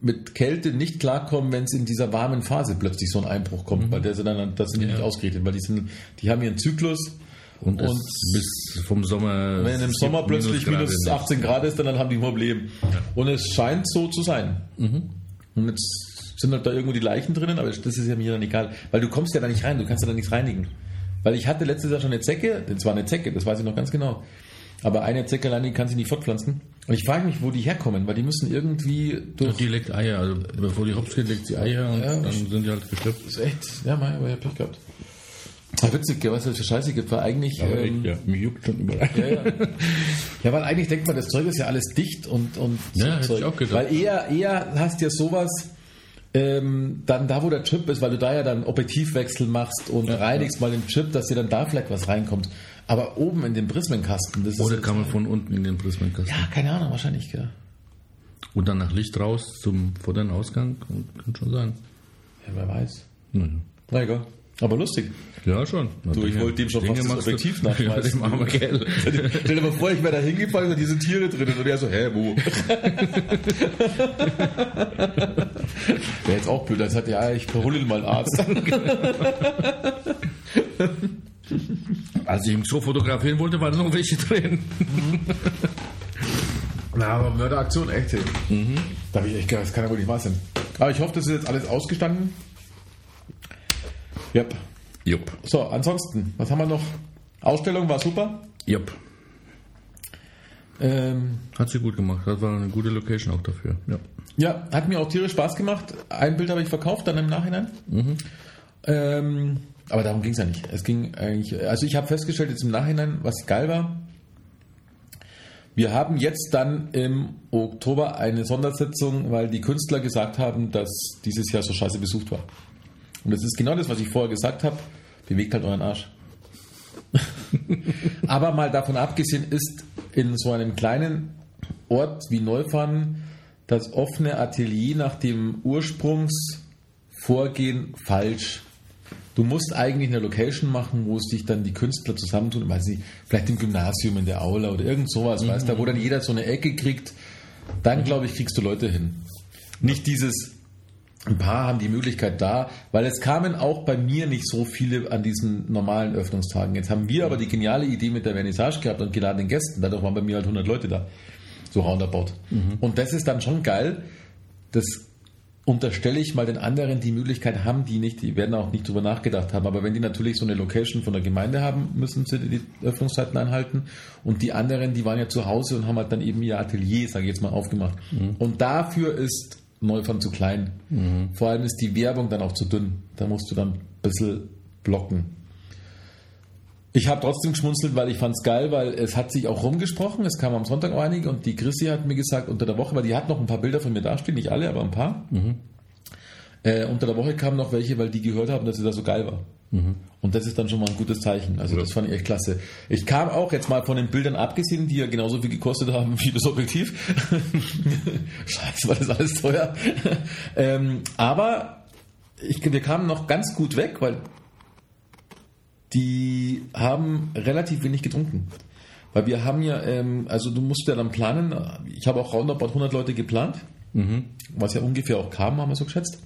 mit Kälte nicht klarkommen, wenn es in dieser warmen Phase plötzlich so ein Einbruch kommt, weil der sind dann, das sind die nicht ausgerichtet, weil die sind, die haben ihren Zyklus und, und bis vom Sommer. wenn im Sommer plötzlich minus nicht. 18 Grad ist, dann haben die ein Problem. Und es scheint so zu sein. Und jetzt sind halt da irgendwo die Leichen drinnen, aber das ist ja mir dann egal, weil du kommst ja da nicht rein, du kannst ja da nichts reinigen. Weil ich hatte letztes Jahr schon eine Zecke, das war eine Zecke, das weiß ich noch ganz genau. Aber eine Zecke allein, die kann sich nicht fortpflanzen. Und ich frage mich, wo die herkommen, weil die müssen irgendwie durch. Und die legt Eier, also bevor die hops geht, legt sie Eier und Ja, dann sind die halt geschlüpft. Ist echt, ja, mein, aber ich hab Pech gehabt. Ja, witzig, was es für Scheiße gibt, weil eigentlich. Aber ähm, ja, mir juckt schon überall. Ja, ja. ja, weil eigentlich denkt man, das Zeug ist ja alles dicht und, und so Ja, hätte Zeug. ich auch gedacht. Weil eher, eher hast ja sowas ähm, dann da, wo der Chip ist, weil du da ja dann Objektivwechsel machst und reinigst mal den Chip, dass dir dann da vielleicht was reinkommt. Aber oben in den Prismenkasten, das Oder kann man von unten in den Prismenkasten. ja, keine Ahnung, wahrscheinlich, gell. Und dann nach Licht raus zum vor den Ausgang. Kann, kann schon sein. Ja, wer weiß. Naja. Na egal. Aber lustig. Ja, schon. Du, ich wollte dem schon fast das Objektiv Ja, nachschmeißen. dem Kerl. Stell dir mal vor, ich wäre da hingefallen und diese Tiere drin und er so, hä, wo? Wäre jetzt auch blöd, als hat ja, ich verhulle mal einen Arzt. Als ich ihn so fotografieren wollte, waren noch welche drin. Na, aber Mörderaktion, echt. ey. Da habe ich echt gedacht, das kann ja wohl nicht wahr sein. Aber ich hoffe, das ist jetzt alles ausgestanden. Yep. Jupp. So, ansonsten, was haben wir noch? Ausstellung war super. Jupp. Ähm, Hat sie gut gemacht. Das war eine gute Location auch dafür. Ja. Ja, hat mir auch tierisch Spaß gemacht. Ein Bild habe ich verkauft, dann im Nachhinein. Ähm, aber darum ging es ja nicht. Es ging eigentlich, also ich habe festgestellt jetzt im Nachhinein, was geil war. Wir haben jetzt dann im Oktober eine Sondersitzung, weil die Künstler gesagt haben, dass dieses Jahr so scheiße besucht war. Und das ist genau das, was ich vorher gesagt habe. Bewegt halt euren Arsch. Aber mal davon abgesehen ist in so einem kleinen Ort wie Neufahren das offene Atelier nach dem Ursprungsvorgehen falsch. Du musst eigentlich eine Location machen, wo sich dann die Künstler zusammentun, weiß nicht, vielleicht im Gymnasium, in der Aula oder irgend sowas, weißt du, wo dann jeder so eine Ecke kriegt. Dann, glaube ich, kriegst du Leute hin. Nicht dieses, ein paar haben die Möglichkeit da, weil es kamen auch bei mir nicht so viele an diesen normalen Öffnungstagen. Jetzt haben wir aber die geniale Idee mit der Vernissage gehabt und geladenen Gästen. Dadurch waren bei mir halt 100 Leute da. So roundabout. Und das ist dann schon geil. Das unterstelle ich mal den anderen, die Möglichkeit haben, die nicht, die werden auch nicht drüber nachgedacht haben. Aber wenn die natürlich so eine Location von der Gemeinde haben, müssen sie die Öffnungszeiten einhalten. Und die anderen, die waren ja zu Hause und haben halt dann eben ihr Atelier, sage ich jetzt mal, aufgemacht. Und dafür ist Neufern zu klein. Vor allem ist die Werbung dann auch zu dünn. Da musst du dann ein bisschen blocken. Ich habe trotzdem geschmunzelt, weil ich fand es geil, weil es hat sich auch rumgesprochen. Es kam am Sonntag auch einige und die Chrissy hat mir gesagt, unter der Woche, weil die hat noch ein paar Bilder von mir dastehen, nicht alle, aber ein paar. Äh, unter der Woche kamen noch welche, weil die gehört haben, dass es da so geil war. Und das ist dann schon mal ein gutes Zeichen. Also das fand ich echt klasse. Ich kam auch jetzt mal von den Bildern abgesehen, die ja genauso viel gekostet haben wie das Objektiv. Scheiße, war das alles teuer. ähm, aber ich, wir kamen noch ganz gut weg, weil die haben relativ wenig getrunken. Weil wir haben ja, ähm, also du musst ja dann planen, ich habe auch roundabout 100 Leute geplant, was ja ungefähr auch kam, haben wir so geschätzt.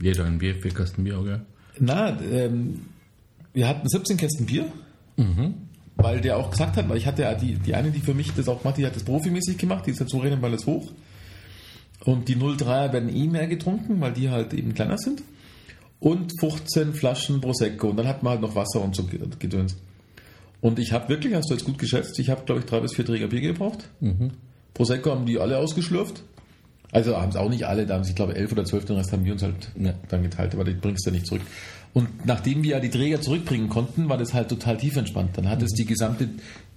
Jeder ein Bier, vier Kasten Bier, okay? Na, ähm, wir hatten 17 Kästen Bier, weil der auch gesagt hat, weil ich hatte ja die, die eine, die für mich das auch gemacht, die hat das profimäßig gemacht, die ist so rennen, weil es hoch. Und die 03er werden eh mehr getrunken, weil die halt eben kleiner sind. Und 15 Flaschen Prosecco. Und dann hat man halt noch Wasser und so gedöns. Und ich habe wirklich, hast du jetzt gut geschätzt, ich habe, glaube ich, drei bis vier Träger Bier gebraucht. Prosecco haben die alle ausgeschlürft. Also haben es auch nicht alle, da haben sie, ich glaube, elf oder zwölf, den Rest haben wir uns halt dann geteilt, aber die bringst du ja nicht zurück. Und nachdem wir ja die Träger zurückbringen konnten, war das halt total tief entspannt. Dann hat es die gesamte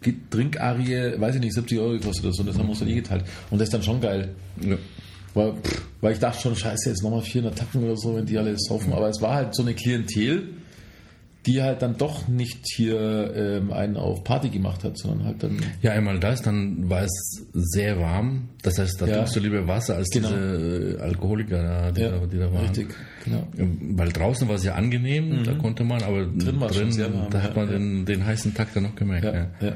Ge- Trinkarie, weiß ich nicht, 70 Euro gekostet oder so, und das haben wir uns dann nie geteilt. Und das ist dann schon geil. Ja. Weil, weil ich dachte schon, scheiße, jetzt nochmal 400 Tacken oder so, wenn die alle saufen. Aber es war halt so eine Klientel, die halt dann doch nicht hier ähm, einen auf Party gemacht hat, sondern halt dann. Ja, einmal das, dann war es sehr warm. Das heißt, da Ja. trinkst du lieber Wasser als Genau. diese äh, Alkoholiker, da, die, da, die da waren. richtig, genau. Weil draußen war es ja angenehm, da konnte man, aber drin, war schon sehr warm, da ja, hat man ja. Den, den heißen Takt dann noch gemerkt. Ja, Ja, ja.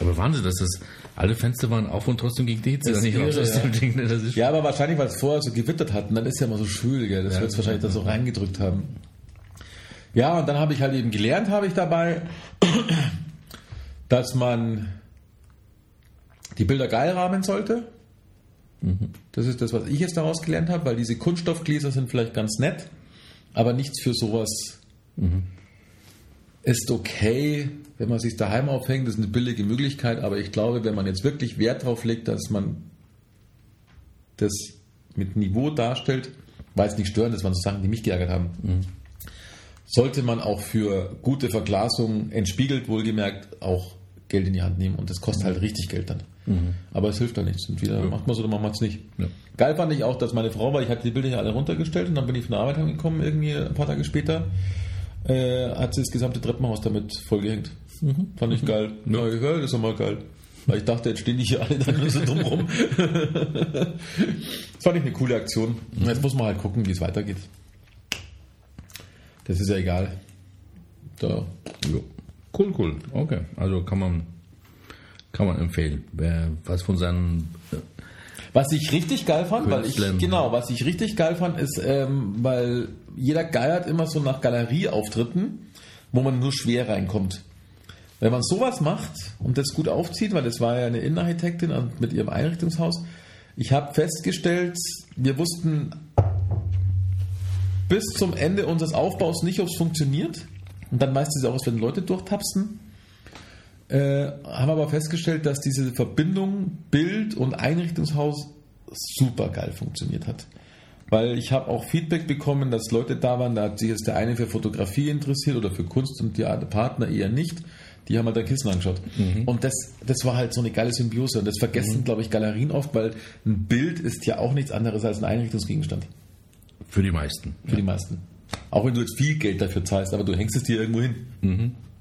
Aber Wahnsinn, dass das alle Fenster waren auf und trotzdem gegen die Hitze Das da nicht raus ja. Ding. ne, Das ist Ja, aber wahrscheinlich, weil es vorher so gewittert hat und dann ist ja immer so schwül, gell? Das Ja, wird es wahrscheinlich da so reingedrückt haben. Ja, und dann habe ich halt eben gelernt, habe ich dabei, dass man die Bilder geil rahmen sollte. Das ist das, was ich jetzt daraus gelernt habe, weil diese Kunststoffgläser sind vielleicht ganz nett, aber nichts für sowas ist okay, wenn man sich daheim aufhängt, das ist eine billige Möglichkeit, aber ich glaube, wenn man jetzt wirklich Wert drauf legt, dass man das mit Niveau darstellt, weil es nicht störend ist, waren so Sachen, die mich geärgert haben, sollte man auch für gute Verglasung entspiegelt, wohlgemerkt, auch Geld in die Hand nehmen und das kostet halt richtig Geld dann. Aber es hilft da nichts. Entweder macht man es oder man macht es nicht. Ja. Geil fand ich auch, dass meine Frau, weil ich hatte die Bilder ja alle runtergestellt und dann bin ich von der Arbeit heimgekommen, irgendwie ein paar Tage später, äh, hat sie das gesamte Treppenhaus damit vollgehängt. Fand ich geil. Ja. Ja, das ist doch mal geil. Weil ich dachte, jetzt stehen die hier alle dann nur so dumm rum. das fand ich eine coole Aktion. Jetzt muss man halt gucken, wie es weitergeht. Das ist ja egal. Da. Ja. Cool, cool. Okay, also kann man, kann man empfehlen. Wer was von seinen äh, Was ich richtig geil fand, weil ich, genau, was ich richtig geil fand, ist, ähm, weil jeder geiert immer so nach Galerieauftritten, wo man nur schwer reinkommt. Wenn man sowas macht und das gut aufzieht, weil das war ja eine Innenarchitektin und mit ihrem Einrichtungshaus, ich habe festgestellt, wir wussten bis zum Ende unseres Aufbaus nicht, ob es funktioniert. Und dann meistens auch, wenn Leute durchtapsen. Äh, haben aber festgestellt, dass diese Verbindung Bild und Einrichtungshaus super geil funktioniert hat. Weil ich habe auch Feedback bekommen, dass Leute da waren, da hat sich jetzt der eine für Fotografie interessiert oder für Kunst und der Partner eher nicht. Die haben halt ein Kissen angeschaut. Und das, das war halt so eine geile Symbiose. Und das vergessen, glaube ich, Galerien oft, weil ein Bild ist ja auch nichts anderes als ein Einrichtungsgegenstand. Für die meisten. Für die meisten. Auch wenn du jetzt viel Geld dafür zahlst, aber du hängst es dir irgendwo hin.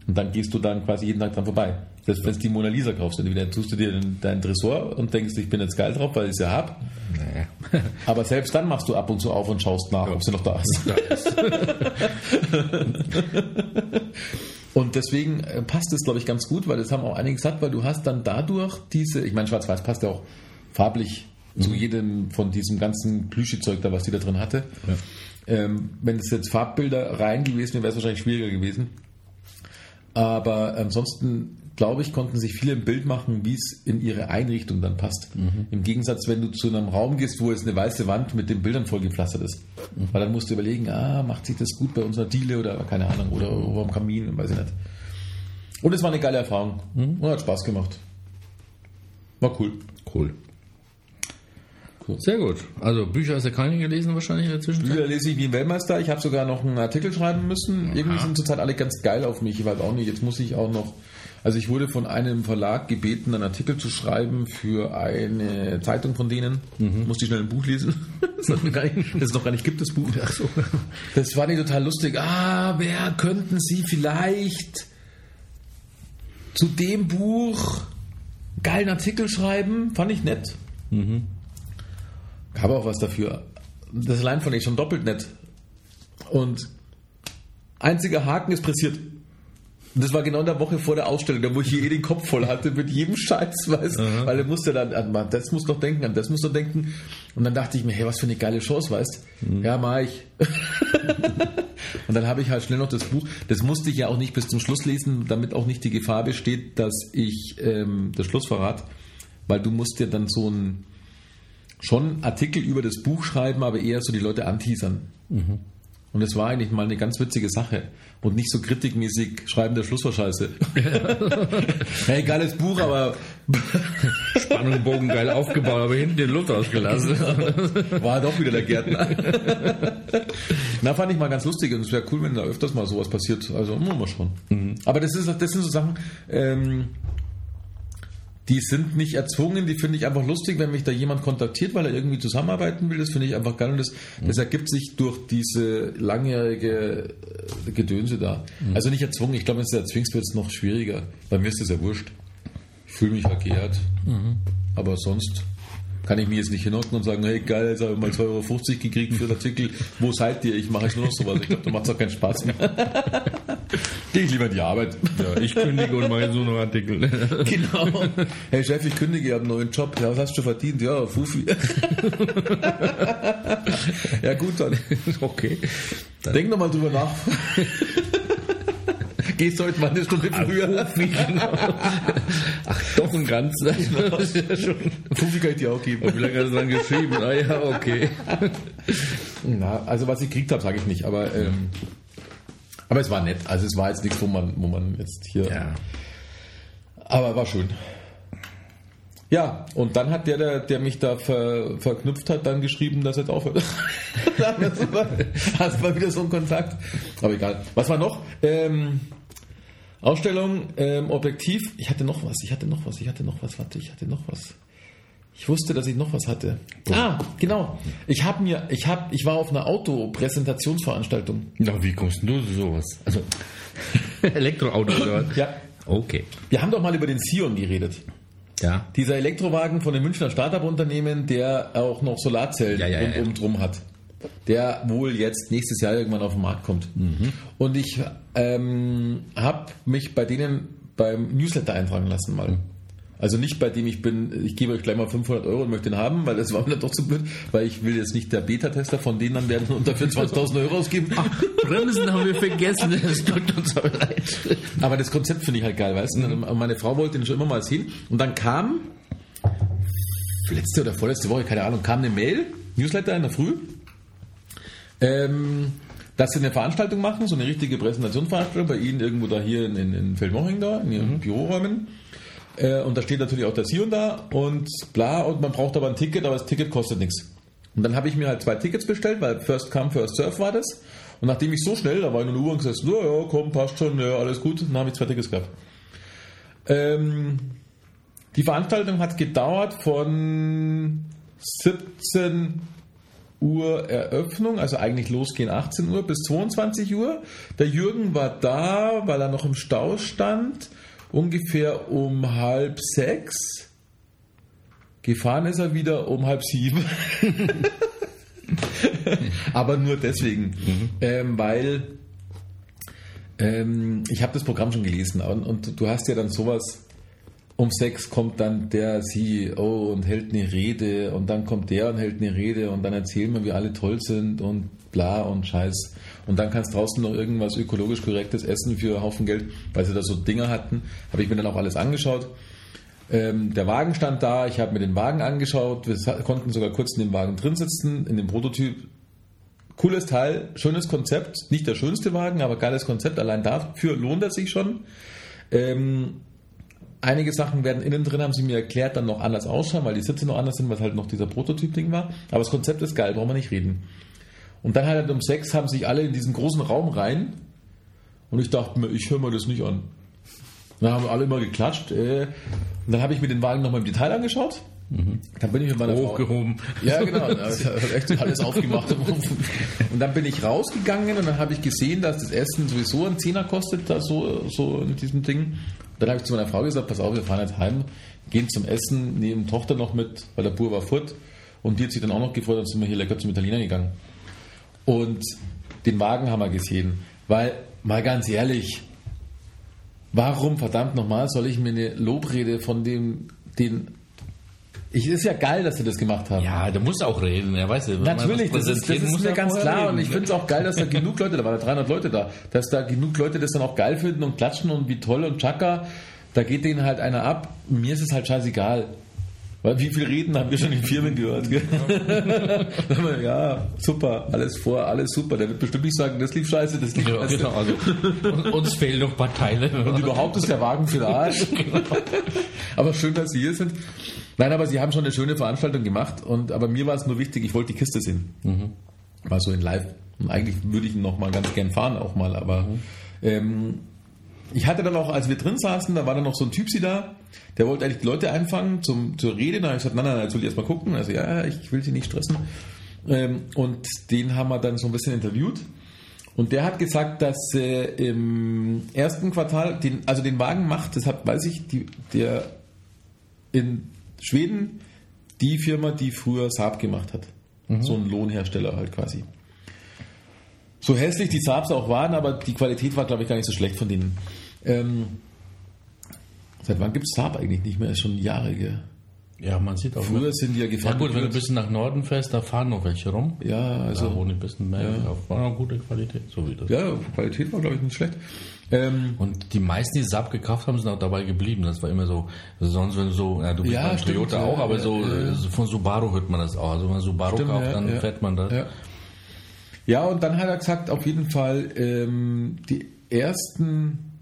Und dann gehst du dann quasi jeden Tag dran vorbei. Selbst wenn du die Mona Lisa kaufst, entweder tust du dir deinen- deinen Tresor und denkst, ich bin jetzt geil drauf, weil ich sie hab. Naja. Aber selbst dann machst du ab und zu auf und schaust nach, ob sie noch da ist. Und deswegen äh, passt es, glaube ich, ganz gut, weil das haben auch einige gesagt, weil du hast dann dadurch diese, ich meine, Schwarz-Weiß passt ja auch farblich zu jedem von diesem ganzen Plüschi-Zeug da, was die da drin hatte. Ähm, wenn es jetzt Farbbilder rein gewesen wäre, wäre es wahrscheinlich schwieriger gewesen. Aber ansonsten, glaube ich, konnten sich viele ein Bild machen, wie es in ihre Einrichtung dann passt. Im Gegensatz, wenn du zu einem Raum gehst, wo jetzt eine weiße Wand mit den Bildern vollgepflastert ist. Weil dann musst du überlegen, ah, macht sich das gut bei unserer Diele oder keine Ahnung, oder über am Kamin, weiß ich nicht. Und es war eine geile Erfahrung. Und hat Spaß gemacht. War cool. Cool. Sehr gut. Also Bücher hast du keine gelesen wahrscheinlich in der Zwischenzeit? Bücher lese ich wie ein Weltmeister. Ich habe sogar noch einen Artikel schreiben müssen. Irgendwie sind zurzeit alle ganz geil auf mich. Ich weiß auch nicht. Jetzt muss ich auch noch. Also ich wurde von einem Verlag gebeten, einen Artikel zu schreiben für eine Zeitung von denen. Musste ich schnell ein Buch lesen. das, hat gar nicht, das noch gar nicht gibt, das Buch. Ach so. Das war nicht total lustig. Ah, wer könnten Sie vielleicht zu dem Buch geilen Artikel schreiben? Fand ich nett. Habe auch was dafür. Das allein fand ich schon doppelt nett. Und einziger Haken ist pressiert. Das war genau in der Woche vor der Ausstellung, da wo ich hier eh den Kopf voll hatte mit jedem Scheiß, weißt Weil er musste dann, an das muss doch denken, an das muss doch denken. Und dann dachte ich mir, hey, was für eine geile Chance, weißt Ja, mach ich. Und dann habe ich halt schnell noch das Buch. Das musste ich ja auch nicht bis zum Schluss lesen, damit auch nicht die Gefahr besteht, dass ich ähm, das Schluss verrate. Weil du musst ja dann so ein schon Artikel über das Buch schreiben, aber eher so die Leute anteasern. Und es war eigentlich mal eine ganz witzige Sache. Und nicht so kritikmäßig schreiben, der Schluss war scheiße. hey, geiles Buch, aber Spannungsbogen geil aufgebaut, aber hinten den Luft ausgelassen. war doch wieder der Gärtner. Na, fand ich mal ganz lustig und es wäre cool, wenn da öfters mal sowas passiert. Also, muss mal schauen. Aber das, ist, das sind so Sachen, ähm, die sind nicht erzwungen, die finde ich einfach lustig, wenn mich da jemand kontaktiert, weil er irgendwie zusammenarbeiten will. Das finde ich einfach geil und das, das ergibt sich durch diese langjährige äh, Gedönse da. Also nicht erzwungen, ich glaube, wenn du es erzwingst, wird es noch schwieriger. Bei mir ist das ja wurscht. Ich fühle mich halt geehrt. Aber sonst kann ich mir jetzt nicht hinhocken und sagen, hey geil, jetzt habe ich mal 2,50 Euro gekriegt für den Artikel. Wo seid ihr? Ich mache jetzt nur noch sowas. Ich glaube, da macht es auch keinen Spaß mehr. Gehe ich lieber die Arbeit. ja, ich kündige und mache nur noch Artikel. Genau. Hey Chef, ich kündige, ich habe einen neuen Job. Ja, was hast du verdient? Ja, Fufi. ja gut, dann. okay. Denk nochmal drüber nach. Gehst heute mal eine Stunde früher. Ach, doch ein ganz. Das ist ja schon. Fufi kann ich dir auch geben. Wie lange hast du dann geschrieben? Ah ja, okay. Na, also was ich gekriegt habe, sage ich nicht. Aber, ähm, aber es war nett. Also es war jetzt nichts, wo man, wo man jetzt hier... Ja. Aber war schön. Ja, und dann hat der, der, der mich da ver, verknüpft hat, dann geschrieben, dass er jetzt aufhört. da haben wir so mal- hast mal wieder so einen Kontakt. Aber egal. Was war noch? Ähm, Ausstellung, ähm, Objektiv. Ich hatte noch was, ich hatte noch was, ich hatte noch was, warte, ich hatte noch was. Ich wusste, dass ich noch was hatte. Ah, genau. Ich habe mir, ich habe, ich war auf einer Autopräsentationsveranstaltung. Na, wie kommst du zu sowas? Also, Elektroauto oder was? Ja. Okay. Wir haben doch mal über den Sion geredet. Ja. Dieser Elektrowagen von dem Münchner Startup-Unternehmen, der auch noch Solarzellen Ja, ja, ja, rundum drum hat. Der wohl jetzt nächstes Jahr irgendwann auf den Markt kommt. Und ich ähm, habe mich bei denen beim Newsletter eintragen lassen mal. Also nicht bei dem ich bin, ich gebe euch gleich mal 500 Euro und möchte den haben, weil das war mir dann doch zu blöd, weil ich will jetzt nicht der Beta-Tester von denen dann werden und dafür 20.000 Euro ausgeben. Bremsen haben wir vergessen, das tut uns aber leid. Aber das Konzept finde ich halt geil, weißt du? Und Meine Frau wollte den schon immer mal sehen. Und dann kam, letzte oder vorletzte Woche, keine Ahnung, kam eine Mail, Newsletter in der Früh, ähm, dass sie eine Veranstaltung machen, so eine richtige Präsentationsveranstaltung bei Ihnen irgendwo da hier in, in, in Feldmoching da, in Ihren Büroräumen. Äh, und da steht natürlich auch der Sion da und bla, und man braucht aber ein Ticket, aber das Ticket kostet nichts. Und dann habe ich mir halt zwei Tickets bestellt, weil First Come, First Surf war das. Und nachdem ich so schnell, da war ich in der und gesagt, ja, ja, komm, passt schon, ja, alles gut, dann habe ich zwei Tickets gehabt. Ähm, die Veranstaltung hat gedauert von 17 Uhr Eröffnung, also eigentlich losgehen 18 Uhr bis 22 Uhr. Der Jürgen war da, weil er noch im Stau stand. Ungefähr um halb sechs. Gefahren ist er wieder um halb sieben. Aber nur deswegen, ähm, weil ähm, ich habe das Programm schon gelesen und, und du hast ja dann sowas. Um sechs kommt dann der CEO und hält eine Rede und dann kommt der und hält eine Rede und dann erzählen wir, wie alle toll sind und bla und Scheiß. Und dann kannst draußen noch irgendwas ökologisch korrektes essen für einen Haufen Geld, weil sie da so Dinger hatten. Habe ich mir dann auch alles angeschaut. Ähm, der Wagen stand da, ich habe mir den Wagen angeschaut, wir konnten sogar kurz in dem Wagen drin sitzen, in dem Prototyp. Cooles Teil, schönes Konzept, nicht der schönste Wagen, aber geiles Konzept, allein dafür lohnt er sich schon. Ähm, einige Sachen werden innen drin, haben sie mir erklärt, dann noch anders ausschauen, weil die Sitze noch anders sind, was halt noch dieser Prototyp-Ding war. Aber das Konzept ist geil, brauchen wir nicht reden. Und dann halt um sechs haben sich alle in diesen großen Raum rein und ich dachte mir, ich höre mir das nicht an. Dann haben alle immer geklatscht. Äh, und dann habe ich mir den Wagen nochmal im Detail angeschaut. Dann bin ich mit meiner Frau... Hochgehoben. Ja, genau. Ich habe echt alles aufgemacht. Und dann bin ich rausgegangen und dann habe ich gesehen, dass das Essen sowieso einen Zehner kostet, da so, so in diesem Ding. Dann habe ich zu meiner Frau gesagt, pass auf, wir fahren jetzt heim, gehen zum Essen, nehmen Tochter noch mit, weil der Bur war fort. Und die hat sich dann auch noch gefreut, dann sind wir hier lecker zum Italiener gegangen. Und den Wagen haben wir gesehen. Weil, mal ganz ehrlich, warum verdammt nochmal soll ich mir eine Lobrede von dem, den ich, ist ja geil, dass sie das gemacht haben. Ja, der muss auch reden, er weiß ja. wenn man Natürlich, das ist, das ist mir ganz klar reden. und ich finde es auch geil, dass da genug Leute, da waren ja 300 Leute da, dass da genug Leute das dann auch geil finden und klatschen und wie toll und Chaka, da geht denen halt einer ab. Mir ist es halt scheißegal. Weil wie viel Reden haben wir schon in Firmen gehört? gell? ja, super, alles vor, alles super. Der wird bestimmt nicht sagen, das lief scheiße, das lief Ja, scheiße. genau, also uns- uns fehlen noch ein paar Teile. Und überhaupt ist der Wagen für den Arsch. aber schön, dass Sie hier sind. Nein, aber Sie haben schon eine schöne Veranstaltung gemacht. Und, aber mir war es nur wichtig, ich wollte die Kiste sehen. Mal so in live. Und eigentlich würde ich ihn noch mal ganz gern fahren, auch mal. Aber ähm, ich hatte dann auch, als wir drin saßen, da war dann noch so ein Typ sie da, der wollte eigentlich die Leute einfangen zum, zur Rede. Da habe ich gesagt, nein, nein, nein, jetzt will ich erst mal gucken. Also ja, ich will sie nicht stressen. Ähm, und den haben wir dann so ein bisschen interviewt. Und der hat gesagt, dass äh, im ersten Quartal, den, also den Wagen macht, deshalb weiß ich, die, der in Schweden die Firma, die früher Saab gemacht hat. So ein Lohnhersteller halt quasi. So hässlich die Saabs auch waren, aber die Qualität war, glaube ich, gar nicht so schlecht von denen. Ähm, seit wann gibt es Saab eigentlich nicht mehr? Ist schon Jahre. Gell? Ja, man sieht auch. Früher sind die ja ja gefahren. gut, wenn du ein bisschen nach Norden fährst, da fahren noch welche rum. ja, Also also. ohne ein bisschen mehr. Ja. Ja. War eine gute Qualität, so wie das. Ja, Qualität war, glaube ich, nicht schlecht. Ähm, Und die meisten, die Saab gekauft haben, sind auch dabei geblieben. Das war immer so, sonst wenn du so, ja, du bist Ja, stimmt, Toyota ja, auch, aber ja, so ja. von Subaru hört man das auch. Also wenn man Subaru Stimmt, kauft, ja, dann ja. fährt man das. Ja. ja, und dann hat er gesagt, auf jeden Fall, ähm, die ersten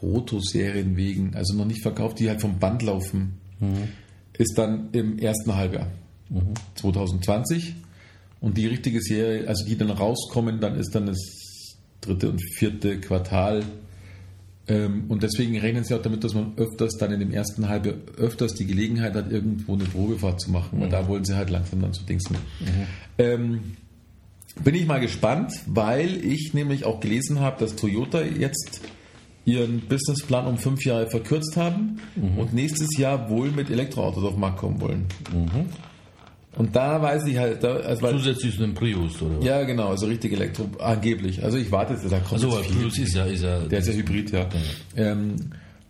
Protoserien wegen, also noch nicht verkauft, die halt vom Band laufen, ist dann im ersten Halbjahr 2020. Und die richtige Serie, also die dann rauskommen, dann ist dann das dritte und vierte Quartal. Ähm, Und deswegen rechnen sie auch damit, dass man öfters dann in dem ersten Halbjahr öfters die Gelegenheit hat, irgendwo eine Probefahrt zu machen, weil da wollen sie halt langsam dann zu dingsen. Ähm, bin ich mal gespannt, weil ich nämlich auch gelesen habe, dass Toyota jetzt ihren Businessplan um fünf Jahre verkürzt haben und nächstes Jahr wohl mit Elektroautos auf den Markt kommen wollen. Und da weiß ich halt, da, also Zusätzlich zu dem Prius, oder? was? ja genau, also richtig Elektro, angeblich. Also ich warte, da kommt Also, viel. Prius ist ja, ist ja, Der ist ja Hybrid, ja. Ähm,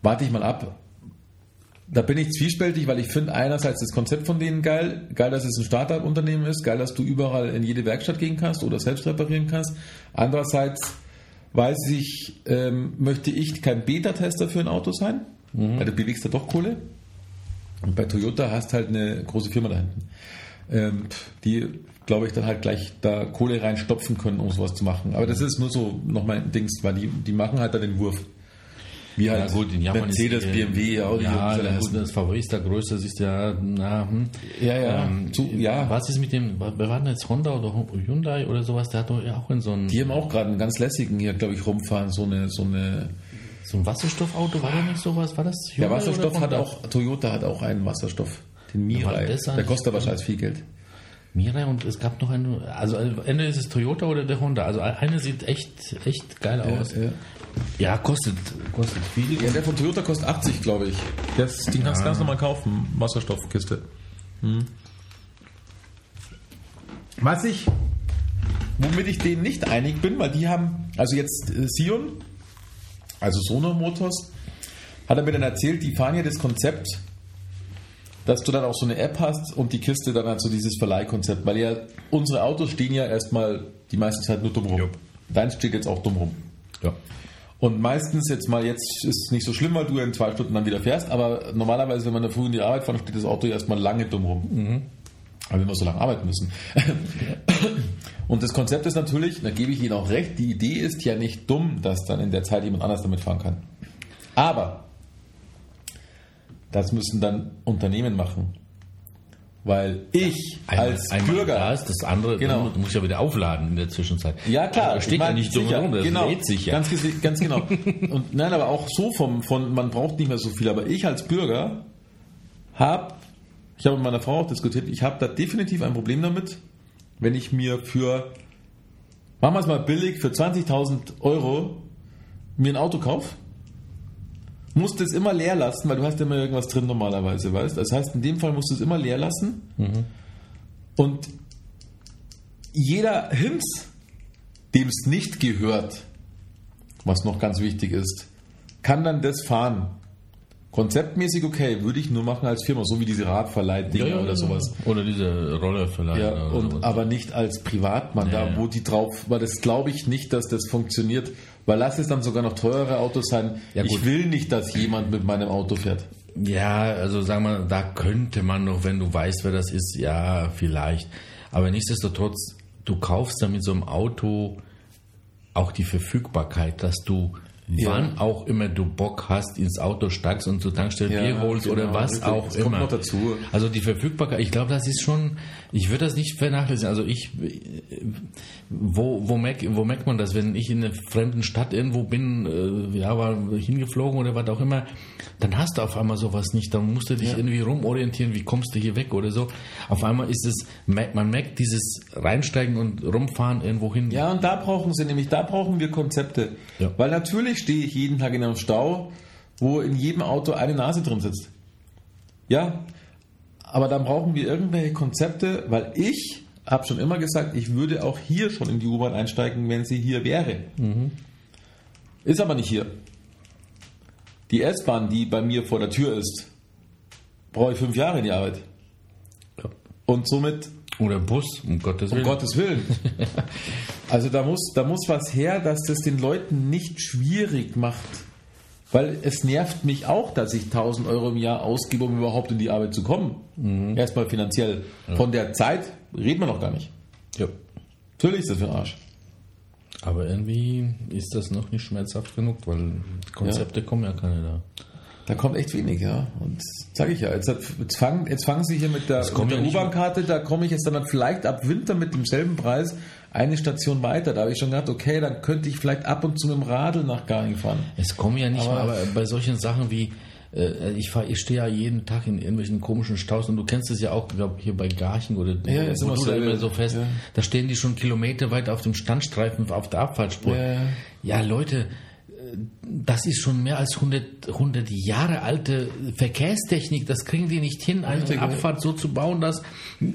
warte ich mal ab. Da bin ich zwiespältig, weil ich finde einerseits das Konzept von denen geil, geil, dass es ein Startup-Unternehmen ist, geil, dass du überall in jede Werkstatt gehen kannst oder selbst reparieren kannst. Andererseits weiß ich, ähm, möchte ich kein Beta-Tester für ein Auto sein, weil du bewegst da doch Kohle. Und bei Toyota hast halt eine große Firma da hinten, ähm, die, glaube ich, dann halt gleich da Kohle reinstopfen können, um sowas zu machen. Aber das ist nur so noch mein Dings, weil die, die machen halt da den Wurf. Ja gut, in Japan Mercedes, ist BMW, Audi ja, ja, gut, das Favorit ist der größte, siehst du ja, na, hm. Ja, ja, zu- ja. Was ist mit dem, wer war denn jetzt Honda oder Hyundai oder sowas, der hat doch ja auch in so ein, Die haben auch gerade einen ganz lässigen hier, glaube ich, rumfahren, so eine, so eine. so ein Wasserstoffauto, war da nicht sowas, war das Der Hyundai Wasserstoff oder hat auch, Toyota hat auch einen Wasserstoff, den Mirai. das Der kostet aber scheiß viel Geld. Mirai und es gab noch eine, also entweder ist es Toyota oder der Honda. Also eine sieht echt, echt geil aus. ja. Ja, kostet, kostet viel. Ja, der von Toyota kostet 80, glaube ich. Das, den kannst du ganz normal kaufen. Wasserstoffkiste. Hm. Was ich, womit ich denen nicht einig bin, weil die haben, also jetzt äh, Sion, also Sono Motors, hat er mir dann erzählt, die fahren ja das Konzept, dass du dann auch so eine App hast und die Kiste dann halt so dieses Verleihkonzept, weil ja unsere Autos stehen ja erstmal die meiste Zeit nur dumm rum. Dein steht jetzt auch dumm rum. Ja. Und meistens jetzt mal, jetzt ist es nicht so schlimm, weil du in zwei Stunden dann wieder fährst, aber normalerweise, wenn man da früh in die Arbeit fährt, steht das Auto ja erstmal lange dumm rum. Aber wenn wir so lange arbeiten müssen. Und das Konzept ist natürlich, da gebe ich Ihnen auch recht, die Idee ist ja nicht dumm, dass dann in der Zeit jemand anders damit fahren kann. Aber das müssen dann Unternehmen machen. Weil ich als einmal Bürger. da ist, das andere, Genau. du musst ja wieder aufladen in der Zwischenzeit. Ja, klar. Da steht ich mein, ja nicht sicher, rum, das genau, lädt sich ja. Ganz, ganz genau. Und nein, aber auch so vom, von, man braucht nicht mehr so viel. Aber ich als Bürger habe, ich habe mit meiner Frau auch diskutiert, ich habe da definitiv ein Problem damit, wenn ich mir für, machen wir es mal billig, für 20.000 Euro mir ein Auto kaufe, musst du es immer leer lassen, weil du hast ja immer irgendwas drin normalerweise, weißt? Das heißt, in dem Fall musst du es immer leer lassen. Und jeder Hinz, dem es nicht gehört, was noch ganz wichtig ist, kann dann das fahren. Konzeptmäßig okay, würde ich nur machen als Firma, so wie diese Radverleih-Dinger oder sowas. Oder diese Roller vielleicht. Ja, und, aber nicht als Privatmann, Ja, da ja. wo die drauf, weil das glaube ich nicht, dass das funktioniert, weil lass es dann sogar noch teurere Autos sein. Ja, ich will nicht, dass jemand mit meinem Auto fährt. Ja, also sagen wir, da könnte man noch, wenn du weißt, wer das ist, ja, vielleicht. Aber nichtsdestotrotz, du kaufst dann mit so einem Auto auch die Verfügbarkeit, dass du Ja. wann auch immer du Bock hast, ins Auto steigst und zur Tankstelle Ja, Bier holst genau, oder was richtig. auch Das immer. kommt noch dazu. Also die Verfügbarkeit, ich glaube, das ist schon, ich würde das nicht vernachlässigen. Also ich, wo, wo, merkt, wo merkt man das, wenn ich in einer fremden Stadt irgendwo bin, äh, ja, war hingeflogen oder was auch immer, dann hast du auf einmal sowas nicht, dann musst du dich Ja. irgendwie rumorientieren, wie kommst du hier weg oder so. Auf einmal ist es, man merkt dieses Reinsteigen und rumfahren irgendwo hin. Ja, und da brauchen sie nämlich, da brauchen wir Konzepte. Ja. Weil natürlich stehe ich jeden Tag in einem Stau, wo in jedem Auto eine Nase drin sitzt. Ja, aber dann brauchen wir irgendwelche Konzepte, weil ich habe schon immer gesagt, ich würde auch hier schon in die U-Bahn einsteigen, wenn sie hier wäre. Ist aber nicht hier. Die S-Bahn, die bei mir vor der Tür ist, brauche ich fünf Jahre in die Arbeit. Ja. Und somit Oder Bus, um Gottes um Willen. Gottes Willen. Also da muss, da muss was her, dass das den Leuten nicht schwierig macht. Weil es nervt mich auch, dass ich 1000 Euro im Jahr ausgebe, um überhaupt in die Arbeit zu kommen. Mhm. Erstmal finanziell. Von der Zeit reden wir noch gar nicht. Ja. Natürlich ist das für ein Arsch. Aber irgendwie ist das noch nicht schmerzhaft genug, weil Konzepte kommen ja keine da. Da kommt echt wenig, ja. Und sage ich ja, jetzt, hat, jetzt, fangen, jetzt fangen sie hier mit der, mit der ja U-Bahn-Karte, da komme ich jetzt dann vielleicht ab Winter mit demselben Preis eine Station weiter. Da habe ich schon gedacht, okay, dann könnte ich vielleicht ab und zu mit dem Radl nach Garning fahren. Es kommen ja nicht Aber- mal, aber bei solchen Sachen wie, äh, ich, fahr, ich stehe ja jeden Tag in irgendwelchen komischen Staus und du kennst es ja auch, glaube hier bei Garchen oder Ja, ist immer so, da immer so fest, Ja. da stehen die schon Kilometer weit auf dem Standstreifen auf der Abfahrtspur. Ja, ja. ja Leute, äh, das ist schon mehr als 100, 100 Jahre alte Verkehrstechnik. Das kriegen die nicht hin, eine Richtig, ja. Abfahrt so zu bauen, dass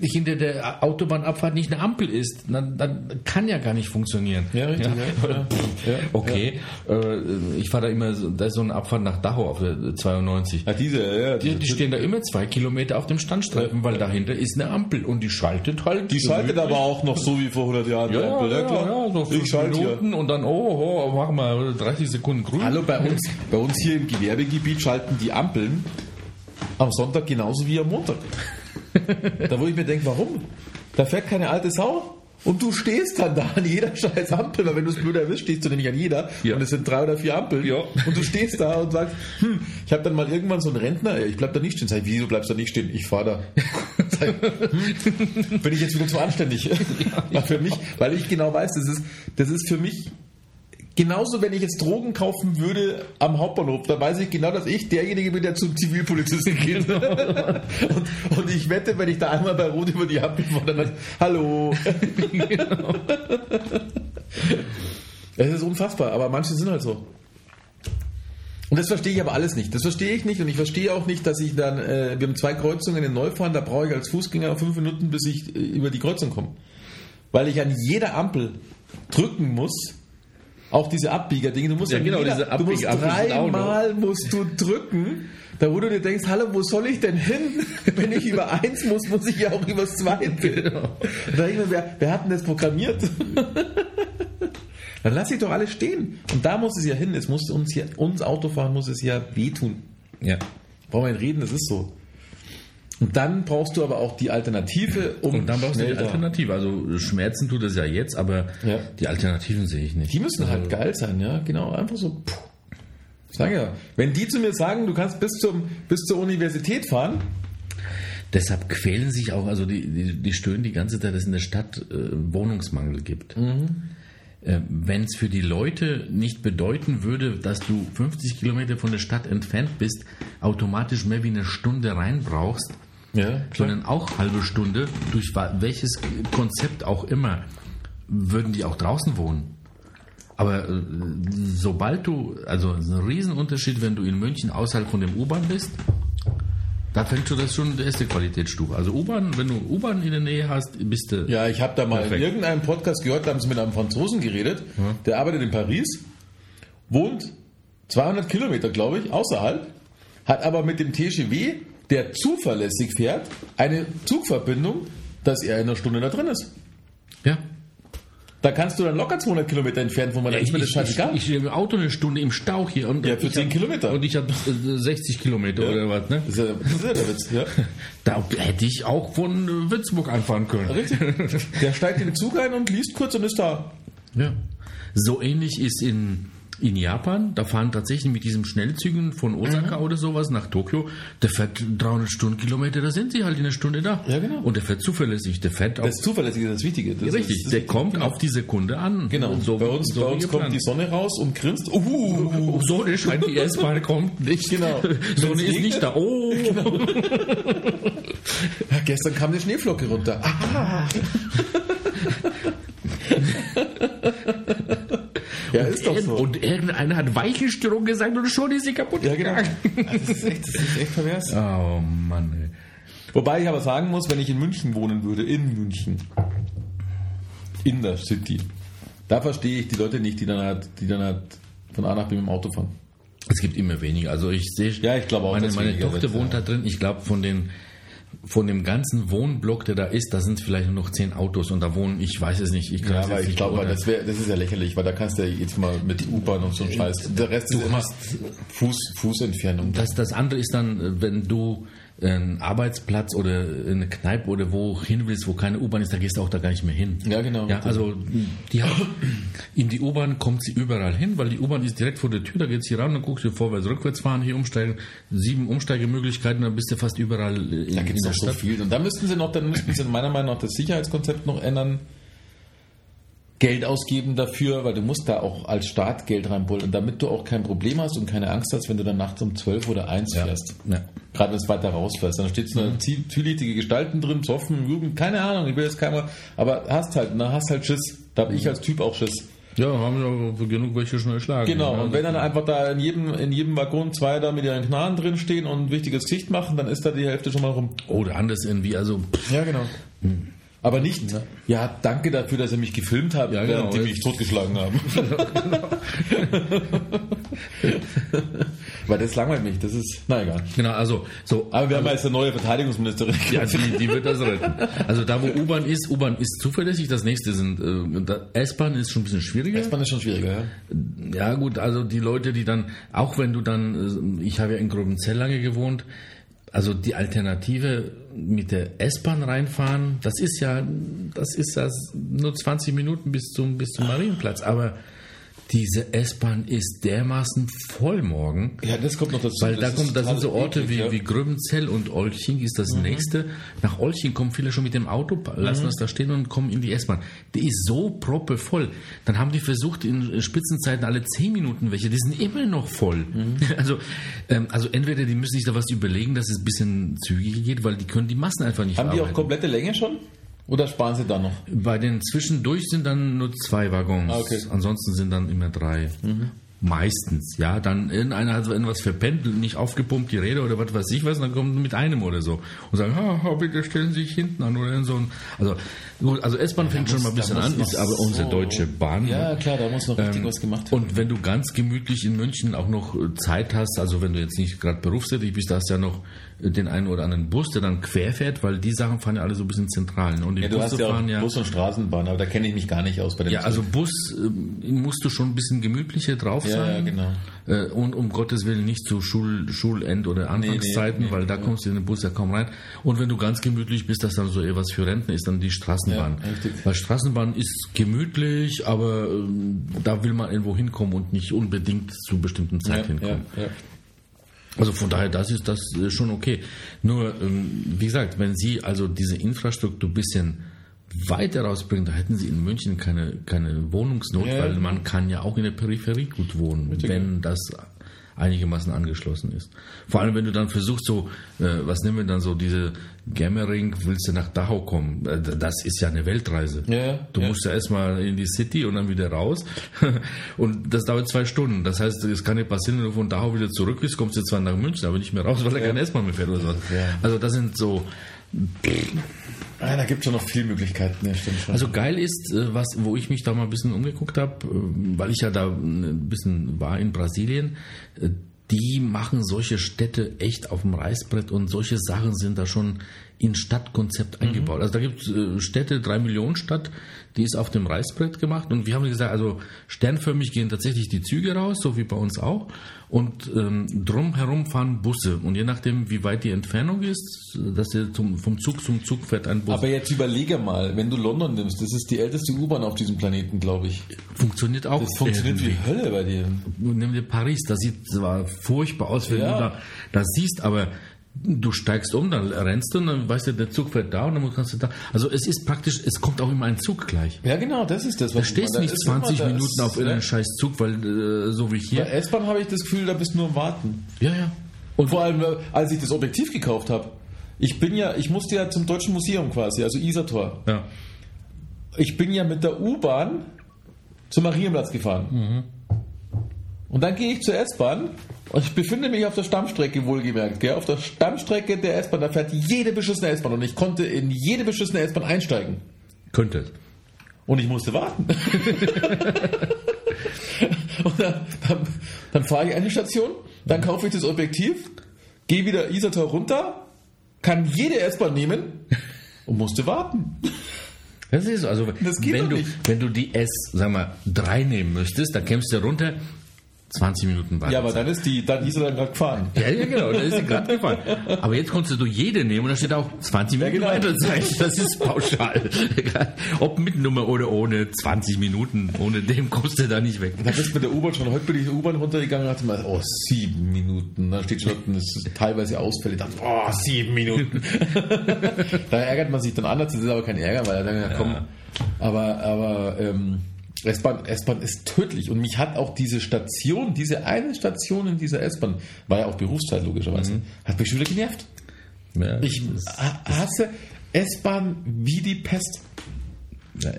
hinter der Autobahnabfahrt nicht eine Ampel ist. Dann, dann kann ja gar nicht funktionieren. Ja, richtig, ja. Ja. Ja. Okay, äh, ich fahre da immer, so- da ist so eine Abfahrt nach Dachau auf der 92. Ja, diese, ja, Die, die stehen da immer zwei Kilometer auf dem Standstreifen, weil dahinter ist eine Ampel und die schaltet halt. Die schaltet aber auch noch so wie vor 100 Jahren. ja, die ja, ja, ja, so ich schalte hier. Minuten und dann, oh, oh, mach mal 30 Sekunden grün. Hallo, bei uns, bei uns hier im Gewerbegebiet schalten die Ampeln am Sonntag genauso wie am Montag. da wo ich mir denke, warum? Da fährt keine alte Sau. Und du stehst dann da an jeder scheiß Ampel, weil wenn du es blöd erwischt, stehst du nämlich an jeder. Ja. Und es sind drei oder vier Ampeln. Ja. Und du stehst da und sagst, hm, ich habe dann mal irgendwann so einen Rentner, ich bleib da nicht stehen. Sag ich, wieso bleibst du da nicht stehen? Ich fahre da. Sag ich, hm, bin ich jetzt wieder zu anständig? Ja. Für mich, weil ich genau weiß, das ist, das ist für mich Genauso, wenn ich jetzt Drogen kaufen würde am Hauptbahnhof, da weiß ich genau, dass ich derjenige bin, der zum Zivilpolizisten geht. und, und ich wette, wenn ich da einmal bei Rot über die Ampel fahre, dann Hallo. Es ist unfassbar, aber manche sind halt so. Und das verstehe ich aber alles nicht. Das verstehe ich nicht und ich verstehe auch nicht, dass ich dann, äh, wir haben zwei Kreuzungen in Neufahren, da brauche ich als Fußgänger fünf Minuten, bis ich äh, über die Kreuzung komme. Weil ich an jeder Ampel drücken muss, auch diese Abbieger-Dinge, du musst Ja, an genau, jeder, diese du musst dreimal musst du drücken, da wo du dir denkst, hallo, wo soll ich denn hin? Wenn ich über eins muss, muss ich ja auch über zweite. Genau. Da ich mir, wer, wer hat denn das programmiert? Dann lass ich doch alle stehen. Und da muss es ja hin. Es muss uns hier, uns Autofahren muss es ja wehtun. Ja. Brauchen wir nicht reden, das ist so. Und dann brauchst du aber auch die Alternative, um Und dann brauchst du die Alternative. Also Schmerzen tut es ja jetzt, aber Ja. die Alternativen sehe ich nicht. Die müssen halt geil sein, ja, genau. Einfach so. Puh. Sag ja. Wenn die zu mir sagen, du kannst bis, zum, bis zur Universität fahren, Deshalb quälen sich auch, also die, die, die stöhnen die ganze Zeit, dass es in der Stadt äh, Wohnungsmangel gibt. Äh, Wenn es für die Leute nicht bedeuten würde, dass du 50 Kilometer von der Stadt entfernt bist, automatisch mehr wie eine Stunde rein brauchst, ja, sondern auch halbe Stunde, durch welches Konzept auch immer, würden die auch draußen wohnen. Aber äh, sobald du, also ein Riesenunterschied, wenn du in München außerhalb von dem U-Bahn bist, da fängt schon das schon die erste Qualitätsstufe. Also U-Bahn, wenn du U-Bahn in der Nähe hast, bist du. Ja, ich habe da mal Perfekt. in irgendeinem Podcast gehört, da haben sie mit einem Franzosen geredet, der arbeitet in Paris, wohnt 200 Kilometer, glaube ich, außerhalb, hat aber mit dem TGW, der zuverlässig fährt, eine Zugverbindung, dass er in einer Stunde da drin ist. Ja. Da kannst du dann locker 200 Kilometer entfernt von meiner, Ja, ist mir das ich, scheißegal. ich, ich, im Auto eine Stunde im Stau hier und Ja, für ich 10 hab- Kilometer. Und ich habe 60 Kilometer oder was, ne? das, ist ja, das ist ja der Witz, ja. Da hätte ich auch von äh, Würzburg anfahren können. Richtig. Der steigt in den Zug ein und liest kurz und ist da. Ja. So ähnlich ist in, in Japan, da fahren tatsächlich mit diesen Schnellzügen von Osaka oder sowas nach Tokio, der fährt 300 Stundenkilometer, da sind sie halt in einer Stunde da. Ja, genau. Und der fährt zuverlässig, der fährt auch. Das Zuverlässige ist das Wichtige. Das richtig, ist, das der ist kommt genau. auf die Sekunde an. Genau. So, bei uns, so bei uns kommt die Sonne raus und grinst. Uh, Oh, Sonne scheint, die S-Bahn kommt nicht. Genau. Sonne ist nicht da. Oh. Ja, gestern kam eine Schneeflocke runter. Ah. Ja, ist doch so. Und irgendeiner hat Weichenstörung gesagt und schon ist sie kaputt ja, genau. Das ist echt, das ist echt pervers. Oh Mann, ey. Wobei ich aber sagen muss, wenn ich in München wohnen würde, in München, in der City, da verstehe ich die Leute nicht, die dann halt, die dann halt von A nach B mit dem Auto fahren. Es gibt immer weniger. Also ich sehe, Ja, ich glaube auch, meine, meine Tochter wohnt da drin. Ich glaube, von den von dem ganzen Wohnblock, der da ist, da sind vielleicht nur noch zehn Autos und da wohnen, ich weiß es nicht. Ich kann Ja, aber ich glaube, das, wär, das ist ja lächerlich, weil da kannst du ja jetzt mal mit U-Bahn und so ein Scheiß. Der Rest ist immer Fuß, Fußentfernung. das, das andere ist dann, äh, wenn du einen Arbeitsplatz oder eine Kneipe oder wo hin willst, wo keine U-Bahn ist, da gehst du auch da gar nicht mehr hin. Ja, genau. Ja, also die hat, in die U-Bahn kommt sie überall hin, weil die U-Bahn ist direkt vor der Tür, da geht sie ran, dann guckst du vorwärts, rückwärts fahren, hier umsteigen, sieben Umsteigemöglichkeiten, dann bist du fast überall in, Da gibt in es der noch so Stadt. viel. Und da müssten sie noch, dann müssten sie meiner Meinung nach das Sicherheitskonzept noch ändern. Geld ausgeben dafür, weil du musst da auch als Staat Geld reinbullen, damit du auch kein Problem hast und keine Angst hast, wenn du dann nachts um 12 oder 1 fährst. Ja. Gerade wenn es weiter rausfährst. Dann steht so eine mhm. zwielichtige Gestalten drin, Zoffen, Jugend, keine Ahnung, ich will jetzt keiner, aber hast halt, na, hast halt Schiss. Da habe ich als Typ auch Schiss. Ja, haben wir auch genug welche schon erschlagen. Genau, Ja, und wenn dann einfach da in jedem, in jedem Waggon zwei da mit ihren Knarren drin stehen und ein wichtiges Gesicht machen, dann ist da die Hälfte schon mal rum. Oder anders irgendwie, also Ja, genau. Aber nicht, ja, danke dafür, dass ihr mich gefilmt habt, Ja, während genau. die mich totgeschlagen haben. Weil das langweilt mich, das ist, na egal. genau, also so. Aber wir haben ja jetzt eine neue Verteidigungsministerin. Ja, die, die wird das retten. Also da, wo U-Bahn ist, U-Bahn ist zuverlässig. Das nächste sind äh, S-Bahn ist schon ein bisschen schwieriger. S-Bahn ist schon schwieriger, ja. Ja gut, also die Leute, die dann, auch wenn du dann, äh, ich habe ja in Grobenzell lange gewohnt, also die Alternative mit der S-Bahn reinfahren, das ist ja, das ist das nur 20 Minuten bis zum bis zum Marienplatz. Aber diese S-Bahn ist dermaßen voll morgen. Ja, das kommt noch dazu. Weil da, Das kommt, da sind so Orte eklig, wie, ja. Mhm. wie Gröbenzell und Olching ist das nächste. Nach Olching kommen viele schon mit dem Auto, lassen Mhm. das da stehen und kommen in die S-Bahn. Die ist so proppevoll. Dann haben die versucht, in Spitzenzeiten alle 10 Minuten welche, die sind immer noch voll. Mhm. Also, ähm, also entweder die müssen sich da was überlegen, dass es ein bisschen zügiger geht, weil die können die Massen einfach nicht Haben die auch komplette Länge schon? Oder sparen sie da noch? Bei den zwischendurch sind dann nur zwei Waggons. Ah, okay. Ansonsten sind dann immer drei. Meistens, ja. Dann irgendeiner hat irgendwas verpennt, nicht aufgepumpt, die Räder oder was weiß ich was, und dann sie mit einem oder so. Und sagen, ha, bitte stellen Sie sich hinten an oder so. ein- Also, gut, also S-Bahn fängt schon mal ein muss- bisschen an, muss ist aber unsere so- deutsche Bahn. Ja, klar, da muss noch richtig was gemacht werden. Und wenn du ganz gemütlich in München auch noch äh, Zeit hast, also wenn du jetzt nicht gerade berufstätig bist, da hast du ja noch äh, den einen oder anderen Bus, der dann quer fährt, weil die Sachen fahren ja alle so ein bisschen zentral. ne? Und die Ja, du hast Busse ja auch ja. Bus- und Straßenbahn, aber da kenne ich mich gar nicht aus bei den Ja, also Bus ähm, musst du schon ein bisschen gemütlicher drauf Ja, sein. ja, genau. Äh, Und um Gottes Willen nicht zu Schul Schulend- oder Anfangszeiten, nee, nee, weil da kommst du in den Bus ja kaum rein. Und wenn du ganz gemütlich bist, das dann so eher was für Rentner ist, dann die Straßenbahn. Ja, richtig. weil Straßenbahn ist gemütlich, aber ähm, da will man irgendwo hinkommen und nicht unbedingt zu bestimmten ja, Zeit ja, hinkommen. ja. Also von daher, das ist das schon okay. Nur, ähm, wie gesagt, wenn Sie also diese Infrastruktur ein bisschen weiter rausbringen, da hätten Sie in München keine, keine Wohnungsnot, Ja. weil man kann ja auch in der Peripherie gut wohnen, wenn das einigermaßen angeschlossen ist. Vor allem, wenn du dann versuchst, so, äh, was nehmen wir dann so, diese Gemmering, willst du nach Dachau kommen? Äh, das ist ja eine Weltreise. Ja, du ja. musst ja erstmal in die City und dann wieder raus. und das dauert zwei Stunden. Das heißt, es kann nicht passieren, wenn du von Dachau wieder zurück bist, kommst du zwar nach München, aber nicht mehr raus, weil er keine S-Bahn mehr fährt oder so. Ja. Also das sind so, Ah, da gibt es schon noch viele Möglichkeiten, ja, stimmt schon. also geil ist, äh, was, wo ich mich da mal ein bisschen umgeguckt habe, weil ich ja da ein bisschen war in Brasilien, äh, die machen solche Städte echt auf dem Reißbrett und solche Sachen sind da schon in Stadtkonzept eingebaut. Also da gibt es Städte, drei Millionen Stadt, die ist auf dem Reißbrett gemacht und wir haben gesagt, also sternförmig gehen tatsächlich die Züge raus, so wie bei uns auch und ähm, drumherum fahren Busse und je nachdem, wie weit die Entfernung ist, dass der zum, vom Zug zum Zug fährt ein Bus. aber jetzt überlege mal, wenn du London nimmst, das ist die älteste U-Bahn auf diesem Planeten, glaube ich. Funktioniert auch. Das funktioniert wie. Hölle bei dir. Nimm dir Paris, das sieht zwar furchtbar aus, wenn Ja. du da das siehst, aber du steigst um, dann rennst du und dann weißt du, der Zug fährt da und dann kannst du da. Also es ist praktisch, es kommt auch immer ein Zug gleich. Ja, genau, das ist das. Da stehst du nicht 20 Minuten auf irgendeinen scheiß Zug, weil äh, so wie Bei hier. S-Bahn habe ich das Gefühl, da bist du nur am Warten. Ja, ja. Und vor allem, äh, als ich das Objektiv gekauft habe, ich bin ja, ich musste ja zum Deutschen Museum quasi, also Isartor. Ja. Ich bin ja mit der U-Bahn zum Marienplatz gefahren. Und dann gehe ich zur S-Bahn und ich befinde mich auf der Stammstrecke, wohlgemerkt. Gell? Auf der Stammstrecke der S-Bahn, da fährt jede beschissene S-Bahn und ich konnte in jede beschissene S-Bahn einsteigen. Könnte. Und ich musste warten. und dann, dann, dann fahre ich eine Station, dann kaufe ich das Objektiv, gehe wieder Isartor runter, kann jede S-Bahn nehmen und musste warten. Das ist so. Also Das wenn du nicht. wenn du die S, sag mal, 3 nehmen müsstest, dann kämst du runter 20 Minuten weiter. Ja, aber dann ist die, dann ist er dann gerade gefahren. Ja, ja, genau, da ist sie gerade gefahren. Aber jetzt konntest du jede nehmen und da steht auch 20 Minuten genau. Weiterzeit. Das ist pauschal. Ob mit Nummer oder ohne, 20 Minuten. Ohne dem kommst du da nicht weg. Da bist du mit der U-Bahn schon. Heute bin ich U-Bahn runtergegangen und dachte mir, oh, sieben Minuten. Da steht schon, das ist teilweise Ausfälle. Dachte, oh, sieben Minuten. da ärgert man sich dann anders. Das ist aber kein Ärger, weil er dann, ja, komm. Aber, aber, ähm, S-Bahn, S-Bahn ist tödlich. Und mich hat auch diese Station, diese eine Station in dieser S-Bahn, war ja auch Berufszeit logischerweise, hat mich schon wieder genervt. Ja, Ich das- ha- hasse S-Bahn wie die Pest. ja,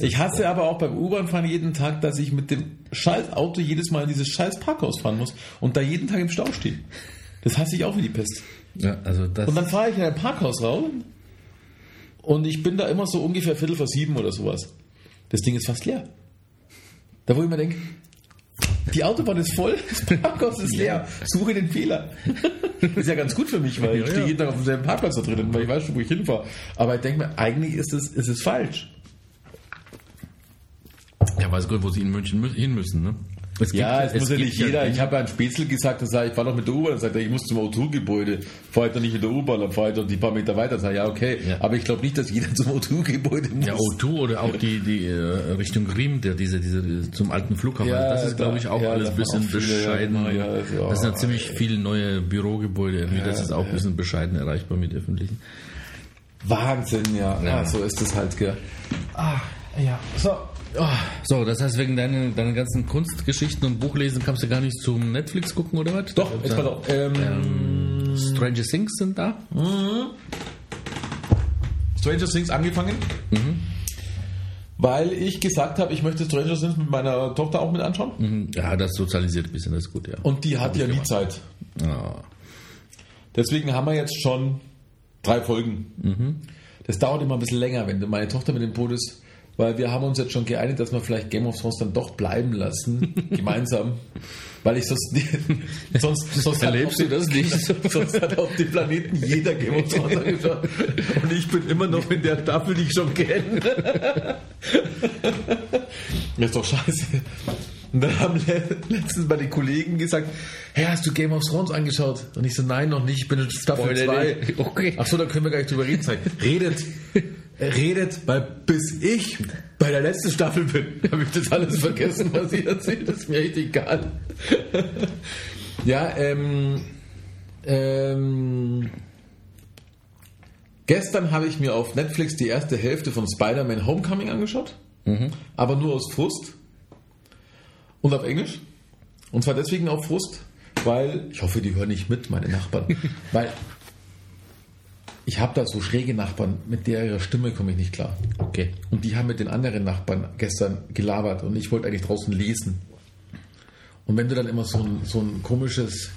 Ich hasse aber auch beim U-Bahn-Fahren jeden Tag, dass ich mit dem scheiß Auto jedes Mal in dieses scheiß Parkhaus fahren muss und da jeden Tag im Stau stehe. Das hasse ich auch wie die Pest. ja, also das, Und dann fahre ich in ein Parkhaus raus und ich bin da immer so ungefähr Viertel vor sieben oder sowas. Das Ding ist fast leer. Da wo ich mir denke, die Autobahn ist voll, das Parkhaus ist leer, suche den Fehler. ist ja ganz gut für mich, weil ich Ja, stehe ja. jeden Tag auf demselben Parkplatz da drinnen, weil ich weiß schon, wo ich hinfahre. Aber ich denke mir, eigentlich ist es, ist es falsch. ja, weiß Gott, wo sie in München mü hin müssen, ne? Es gibt- ja, es, es muss ja gibt nicht ja jeder. Ich habe an Spätzle gesagt, dann sag ich, fahre noch mit der U-Bahn. Dann sagt er, ich muss zum O2-Gebäude. Fahre ich doch nicht mit der U-Bahn, dann fahre ich doch die paar Meter weiter. Sag ja, okay. Ja. Aber ich glaube nicht, dass jeder zum O2-Gebäude muss. Ja, O2 oder auch die, die äh, Richtung Riem, der, diese, diese, zum alten Flughafen. Ja, das ist, glaube ich, auch ja, alles ein bisschen viele, bescheiden. ja, ja, ja. das sind ja ziemlich viele neue Bürogebäude. Das Ja, ist auch ja. ein bisschen bescheiden erreichbar mit öffentlichen. Wahnsinn, ja. Ja. Ah, so ist das halt, gell. Ah, ja. So. Ah, so, das heißt, wegen deinen, deinen ganzen Kunstgeschichten und Buchlesen kannst du gar nicht zum Netflix gucken, oder was? Doch, jetzt pass auf. Ähm, Stranger Things sind da. Stranger Things angefangen. Weil ich gesagt habe, ich möchte Stranger Things mit meiner Tochter auch mit anschauen. Mhm. Ja, das sozialisiert ein bisschen, das ist gut, ja. Und die hat ja nie Zeit. Ah, Deswegen haben wir jetzt schon drei Folgen. Das dauert immer ein bisschen länger, wenn meine Tochter mit dem Boot ist, weil wir haben uns jetzt schon geeinigt, dass wir vielleicht Game of Thrones dann doch bleiben lassen, gemeinsam. Weil ich sonst nicht, sonst, sonst Erlebst du das nicht? Sonst hat auf dem Planeten jeder Game of Thrones angeschaut. Und ich bin immer noch in der Staffel, die ich schon kenne. Ist doch scheiße. Und dann haben le letztens meine Kollegen gesagt, hey, hast du Game of Thrones angeschaut? Und ich so, nein, noch nicht, ich bin in Staffel Spoiler 2. nicht. Okay. Ach so, da können wir gar nicht drüber reden. Redet, redet, weil bis ich bei der letzten Staffel bin, habe ich das alles vergessen, was ich erzählt. Das ist mir echt egal. ja, ähm, ähm, gestern habe ich mir auf Netflix die erste Hälfte von Spider-Man Homecoming angeschaut, aber nur aus Frust und auf Englisch. Und zwar deswegen auf Frust, weil ich hoffe, die hören nicht mit, meine Nachbarn, weil ich habe da so schräge Nachbarn, mit der ihrer Stimme komme ich nicht klar. okay. Und die haben mit den anderen Nachbarn gestern gelabert und ich wollte eigentlich draußen lesen. Und wenn du dann immer so ein, so ein komisches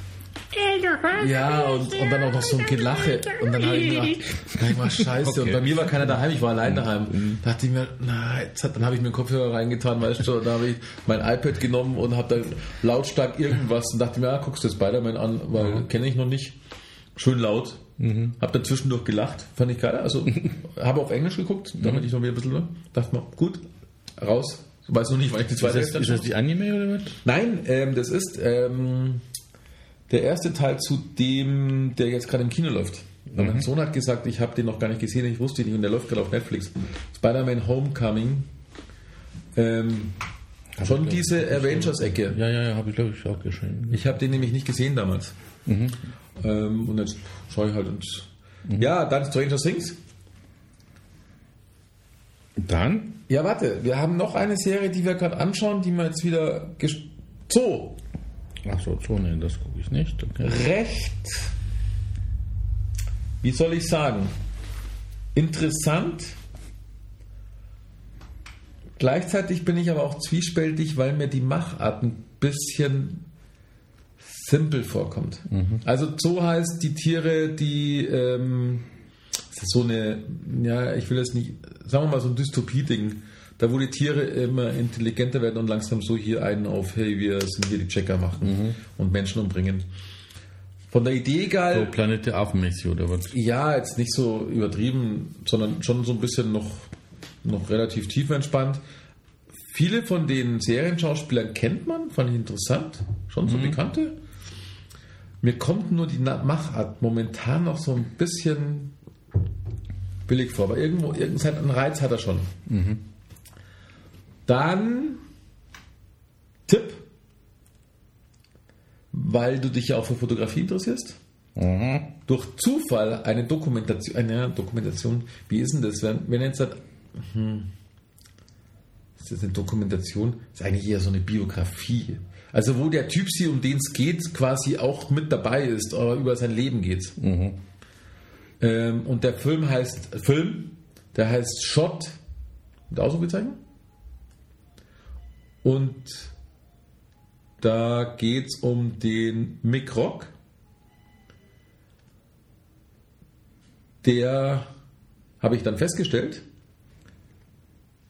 ja, und, und dann auch noch so ein Gelache. Und dann habe ich mir gedacht, mal scheiße. Okay. Und bei mir war keiner daheim, ich war allein daheim. Da dachte ich mir, na, jetzt hat, dann habe ich mir einen Kopfhörer reingetan, weißt du, und da habe ich mein iPad genommen und habe dann lautstark irgendwas und dachte mir, ah, guckst du Spider-Man an, weil kenne ich noch nicht. Schön laut. Hab dann zwischendurch gelacht, fand ich geil. Also habe auf Englisch geguckt, damit ich noch wieder ein bisschen dachte mir, gut, raus. Weiß noch nicht, wann ich die Ist zweite das, Hälfte ist das die Anime oder was? Nein, ähm, das ist ähm, der erste Teil zu dem, der jetzt gerade im Kino läuft. Weil Mein Sohn hat gesagt, ich habe den noch gar nicht gesehen, ich wusste ihn nicht und der läuft gerade auf Netflix. Spider-Man Homecoming. Ähm, schon diese Avengers-Ecke. Ja, ja, ja, habe ich glaube ich auch geschrieben. Ich habe den nämlich nicht gesehen damals. Ähm, und jetzt schaue ich halt und. Ja, dann Stranger Things. Dann? Ja, warte, wir haben noch eine Serie, die wir gerade anschauen, die wir jetzt wieder. So, Ach so, Zone, das gucke ich nicht. Okay. recht, wie soll ich sagen, interessant. Gleichzeitig bin ich aber auch zwiespältig, weil mir die Machart ein bisschen simpel vorkommt. Also so heißt die Tiere, die ähm, das ist so eine, ja, ich will das nicht, sagen wir mal so ein Dystopie-Ding, da wo die Tiere immer intelligenter werden und langsam so hier einen auf, hey, wir sind hier die Checker machen und Menschen umbringen. Von der Idee geil. So Planet der Affen-mäßig oder was? Ja, jetzt nicht so übertrieben, sondern schon so ein bisschen noch, noch relativ tiefenentspannt. Viele von den Serienschauspielern kennt man, fand ich interessant, schon so bekannte. Mir kommt nur die Machart momentan noch so ein bisschen billig vor, aber irgendwo, irgendeinen Reiz hat er schon. Dann Tipp, weil du dich ja auch für Fotografie interessierst durch Zufall eine Dokumentation, eine Dokumentation, wie ist denn das, wenn, wenn jetzt sagt, hm, ist das eine Dokumentation? ist eigentlich eher so eine Biografie. Also wo der Typ sie, um den es geht, quasi auch mit dabei ist, aber über sein Leben geht. Ähm, und der Film heißt, Film, der heißt Shot, mit Ausrufezeichen. Und da geht es um den Mick Rock. der habe ich dann festgestellt,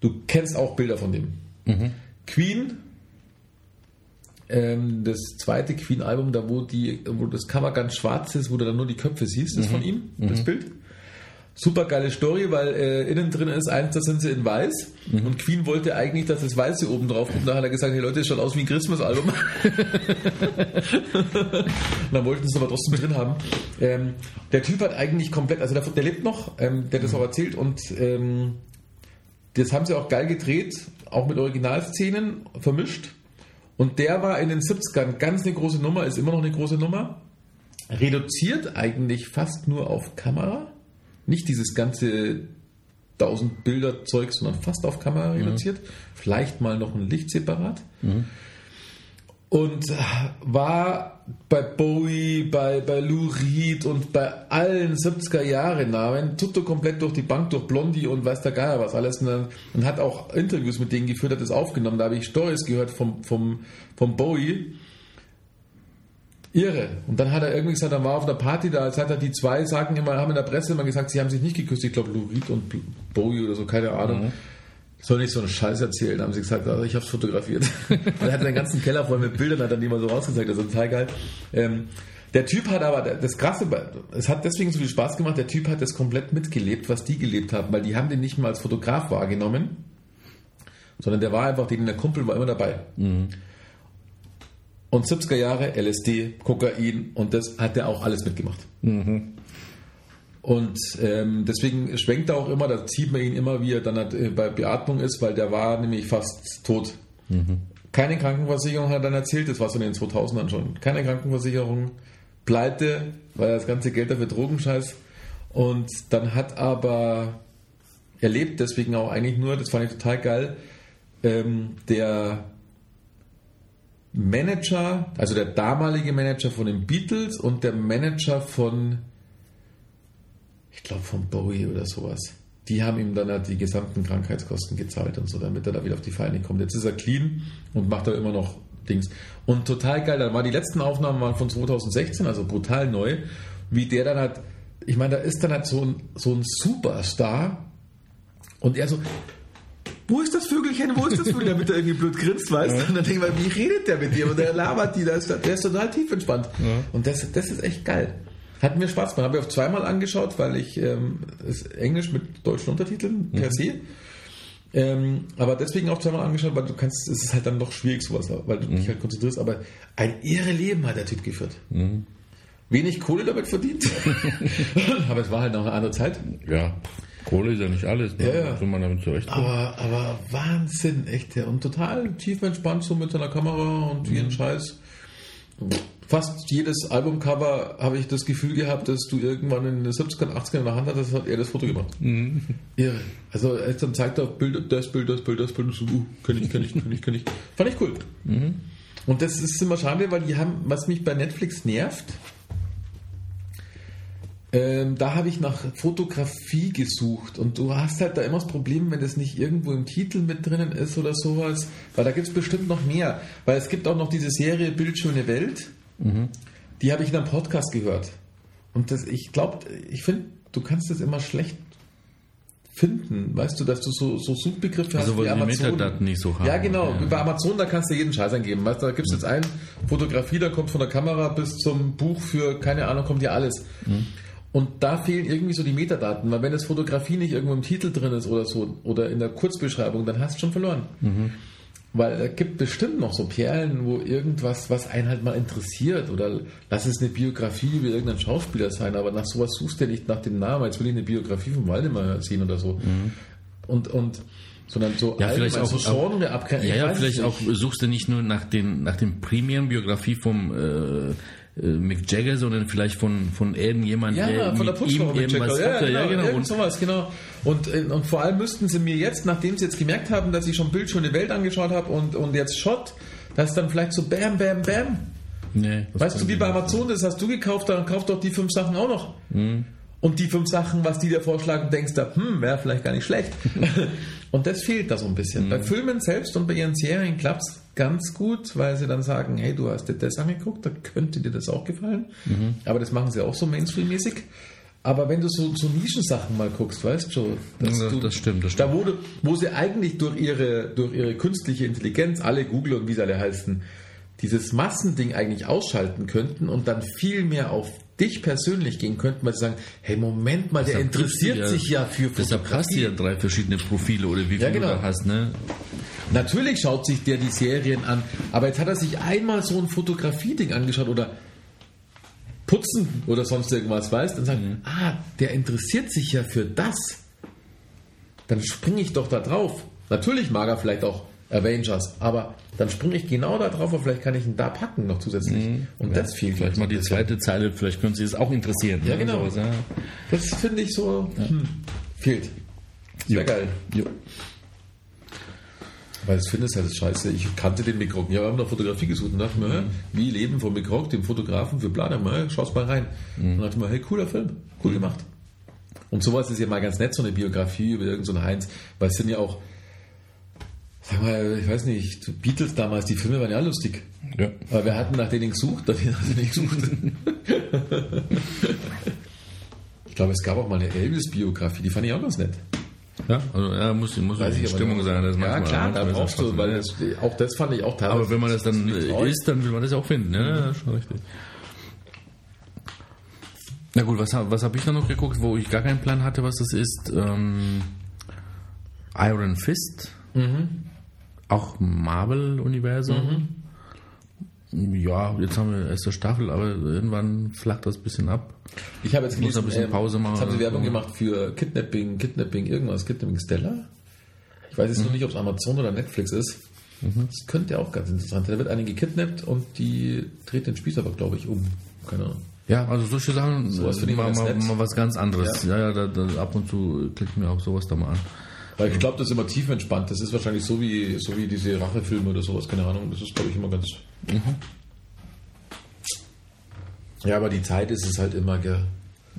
du kennst auch Bilder von dem. Queen, ähm, das zweite Queen-Album, da wo, die, wo das Cover ganz schwarz ist, wo du dann nur die Köpfe siehst, ist von ihm, das Bild. Super geile Story, weil äh, innen drin ist eins, da sind sie in weiß und Queen wollte eigentlich, dass das Weiße oben drauf kommt. Da hat er gesagt, hey Leute, das schaut aus wie ein Christmas-Album. und dann wollten sie es aber trotzdem drin haben. Ähm, der Typ hat eigentlich komplett, also der, der lebt noch, ähm, der hat das auch erzählt und ähm, das haben sie auch geil gedreht, auch mit Originalszenen vermischt. Und der war in den 70ern ganz eine große Nummer, ist immer noch eine große Nummer. Reduziert eigentlich fast nur auf Kamera. Nicht dieses ganze 1000 Bilder Zeug, sondern fast auf Kamera reduziert. Vielleicht mal noch ein Licht separat. Und war bei Bowie, bei, bei Lou Reed und bei allen 70er Jahre Namen tutto komplett durch die Bank, durch Blondie und weiß der Geier was alles. Und, und hat auch Interviews mit denen geführt, hat das aufgenommen. Da habe ich Stories gehört vom, vom, vom Bowie. Irre. Und dann hat er irgendwie gesagt, er war auf einer Party da, als hat er die zwei sagen immer, haben in der Presse immer gesagt, sie haben sich nicht geküsst. Ich glaube, Lou Reed und Bowie oder so, keine Ahnung. Soll nicht so einen Scheiß erzählen, haben sie gesagt, also ich habe es fotografiert. er hat seinen ganzen Keller voll mit Bildern, hat dann die mal so rausgezeigt, das ist total geil. Ähm, der Typ hat aber, das Krasse, es hat deswegen so viel Spaß gemacht, der Typ hat das komplett mitgelebt, was die gelebt haben, weil die haben den nicht mal als Fotograf wahrgenommen, sondern der war einfach, den der Kumpel war immer dabei. Und 70er Jahre, LSD, Kokain und das hat er auch alles mitgemacht. Und ähm, deswegen schwenkt er auch immer, da zieht man ihn immer, wie er dann halt, äh, bei Beatmung ist, weil der war nämlich fast tot. Keine Krankenversicherung hat er dann erzählt, das war so in den 2000ern schon. Keine Krankenversicherung, pleite, weil er das ganze Geld dafür Drogenscheiß. Und dann hat aber, er lebt deswegen auch eigentlich nur, das fand ich total geil, ähm, der Manager, also der damalige Manager von den Beatles und der Manager von, ich glaube von Bowie oder sowas. Die haben ihm dann halt die gesamten Krankheitskosten gezahlt und so, damit er da wieder auf die Feine kommt. Jetzt ist er clean und macht da immer noch Dings. Und total geil, dann war die letzten Aufnahmen waren von 2016, also brutal neu, wie der dann hat, ich meine, da ist dann halt so ein, so ein Superstar und er so, wo ist das Vögelchen, wo ist das Vögelchen, damit er irgendwie blöd grinst, weißt du? Und dann denke ich mal, wie redet der mit dir? Und der labert die, der ist, der ist total tief entspannt. Und das, das ist echt geil. Hat mir Spaß gemacht. Habe ich auf zweimal angeschaut, weil ich ähm, Englisch mit deutschen Untertiteln per se. Ähm, aber deswegen auch zweimal angeschaut, weil du kannst, es ist halt dann doch schwierig sowas, weil du dich halt konzentrierst. Aber ein irre Leben hat der Typ geführt. Wenig Kohle damit verdient. aber es war halt noch eine andere Zeit. Ja, Kohle ist ja nicht alles, ne? Ja, ja. man damit zurechtkommt. Aber, aber Wahnsinn, echt, ja. Und total tief entspannt so mit seiner Kamera und wie ein Scheiß. Fast jedes Albumcover habe ich das Gefühl gehabt, dass du irgendwann in den 70ern, 80ern in der Hand hattest, hat er das Foto gemacht. Irre. Also er dann zeigt er Bild, das Bild, das Bild, das Bild, so, uh, kenn ich, kenn ich, kenn ich, kenn ich. Fand ich cool. Und das ist immer schade, weil die haben, was mich bei Netflix nervt, ähm, da habe ich nach Fotografie gesucht und du hast halt da immer das Problem, wenn das nicht irgendwo im Titel mit drinnen ist oder sowas, weil da gibt es bestimmt noch mehr. Weil es gibt auch noch diese Serie Bildschöne Welt, die habe ich in einem Podcast gehört. Und das, ich glaube, ich finde, du kannst das immer schlecht finden, weißt du, dass du so, so Suchbegriffe Also, hast weil wie die Amazon. Metadaten nicht so haben. Ja, genau. Ja. Bei Amazon, da kannst du jeden Scheiß eingeben. Weißt du, da gibst du jetzt ein, Fotografie, da kommt von der Kamera bis zum Buch für, keine Ahnung, kommt ja alles. Und da fehlen irgendwie so die Metadaten, weil wenn das Fotografie nicht irgendwo im Titel drin ist oder so, oder in der Kurzbeschreibung, dann hast du schon verloren. Weil es gibt bestimmt noch so Perlen, wo irgendwas, was einen halt mal interessiert, oder lass es eine Biografie über irgendeinen Schauspieler sein, aber nach sowas suchst du ja nicht nach dem Namen, jetzt will ich eine Biografie von Waldemar sehen oder so. Und, und, sondern so Ja, vielleicht auch, so Genre abgrenzen. ja, ja, vielleicht auch suchst du nicht nur nach den nach den Premium-Biografie vom äh, äh, Mick Jagger, sondern vielleicht von von irgendjemand, Ja, der von der Putzfrau ihm mit irgendwas Jackal. hatte. Ja, genau. Und, sowas, genau. Und, äh, und vor allem müssten sie mir jetzt, nachdem sie jetzt gemerkt haben, dass ich schon Bildschöne Welt angeschaut habe und, und jetzt Shot, dass dann vielleicht so Bam, Bam, Bam. nee, Weißt du, wie bei. Amazon, das hast du gekauft, dann kauf doch die fünf Sachen auch noch. Und die fünf Sachen, was die dir vorschlagen, denkst du, hm, wäre vielleicht gar nicht schlecht. und das fehlt da so ein bisschen. Bei Filmen selbst und bei ihren Serien klappt es ganz gut, weil sie dann sagen, hey, du hast dir das angeguckt, da könnte dir das auch gefallen. Aber das machen sie auch so Mainstream-mäßig. Aber wenn du so, so Nischensachen mal guckst, weißt du, dass Ja, du, das stimmt, das da wo, du, wo sie eigentlich durch ihre, durch ihre künstliche Intelligenz, alle Google und wie sie alle heißen, dieses Massending eigentlich ausschalten könnten und dann viel mehr auf dich persönlich gehen könnten, weil sie sagen, hey, Moment mal, der Deshalb interessiert du sich ja für Deshalb hast du ja drei verschiedene Profile oder wie Ja, viel genau. du da hast, ne? Natürlich schaut sich der die Serien an, aber jetzt hat er sich einmal so ein Fotografie-Ding angeschaut oder Putzen oder sonst irgendwas, weißt, dann sagen, ah, der interessiert sich ja für das. Dann springe ich doch da drauf. Natürlich mag er vielleicht auch Avengers, aber dann springe ich genau da drauf und vielleicht kann ich ihn da packen noch zusätzlich. Und das fehlt Vielleicht mal die zweite Zeile, vielleicht können Sie es auch interessieren. Ja, ne? genau. Sowas, ja. Das finde ich so, hm, fehlt. Sehr geil. Jo. Weil das finde ich halt scheiße. Ich kannte den Mikrok. Ja, wir haben nach Fotografie gesucht und dachte mir, hä, wie Leben von Mikrok, dem Fotografen für Planer, mal, schau's mal rein. Und dachte mir, hey, cooler Film, cool gemacht. Und sowas ist ja mal ganz nett, so eine Biografie über irgendeinen so Heinz, weil es sind ja auch, sag mal, ich weiß nicht, Beatles damals, die Filme waren ja lustig. Ja. Aber wir hatten nach denen gesucht, nach denen hat sie nicht gesucht. ich glaube, es gab auch mal eine Elvis-Biografie, die fand ich auch ganz nett. Ja, also ja, muss, muss Weiß die Stimmung sein. Das ja, klar, da manchmal ist brauchst du, weil das, auch das fand ich auch teilweise. Aber wenn man das dann isst, dann will man das auch finden. Ja, ja, schon richtig. Na gut, was, was habe ich da noch geguckt, wo ich gar keinen Plan hatte, was das ist? Ähm, Iron Fist. Auch Marvel-Universum. Ja, jetzt haben wir erste Staffel, aber irgendwann flacht das ein bisschen ab. Ich habe jetzt gelesen, ein bisschen Pause machen Jetzt haben sie Werbung so. gemacht für Kidnapping, Kidnapping irgendwas, Kidnapping Stella. Ich weiß jetzt Mhm. noch nicht, ob es Amazon oder Netflix ist. Das könnte auch ganz interessant sein. Da wird eine gekidnappt und die dreht den Spieß aber, glaube ich, um. Keine Ahnung. Ja, also solche Sachen, Sowas äh, finde ich mal, mal, mal was ganz anderes. Ja. Ja, ja, da, da, ab und zu klickt mir auch sowas da mal an. Weil ich glaube, das ist immer tief entspannt. Das ist wahrscheinlich so wie, so wie diese Rachefilme oder sowas, keine Ahnung. Das ist, glaube ich, immer ganz. Mhm. Ja, aber die Zeit ist es halt immer, gell.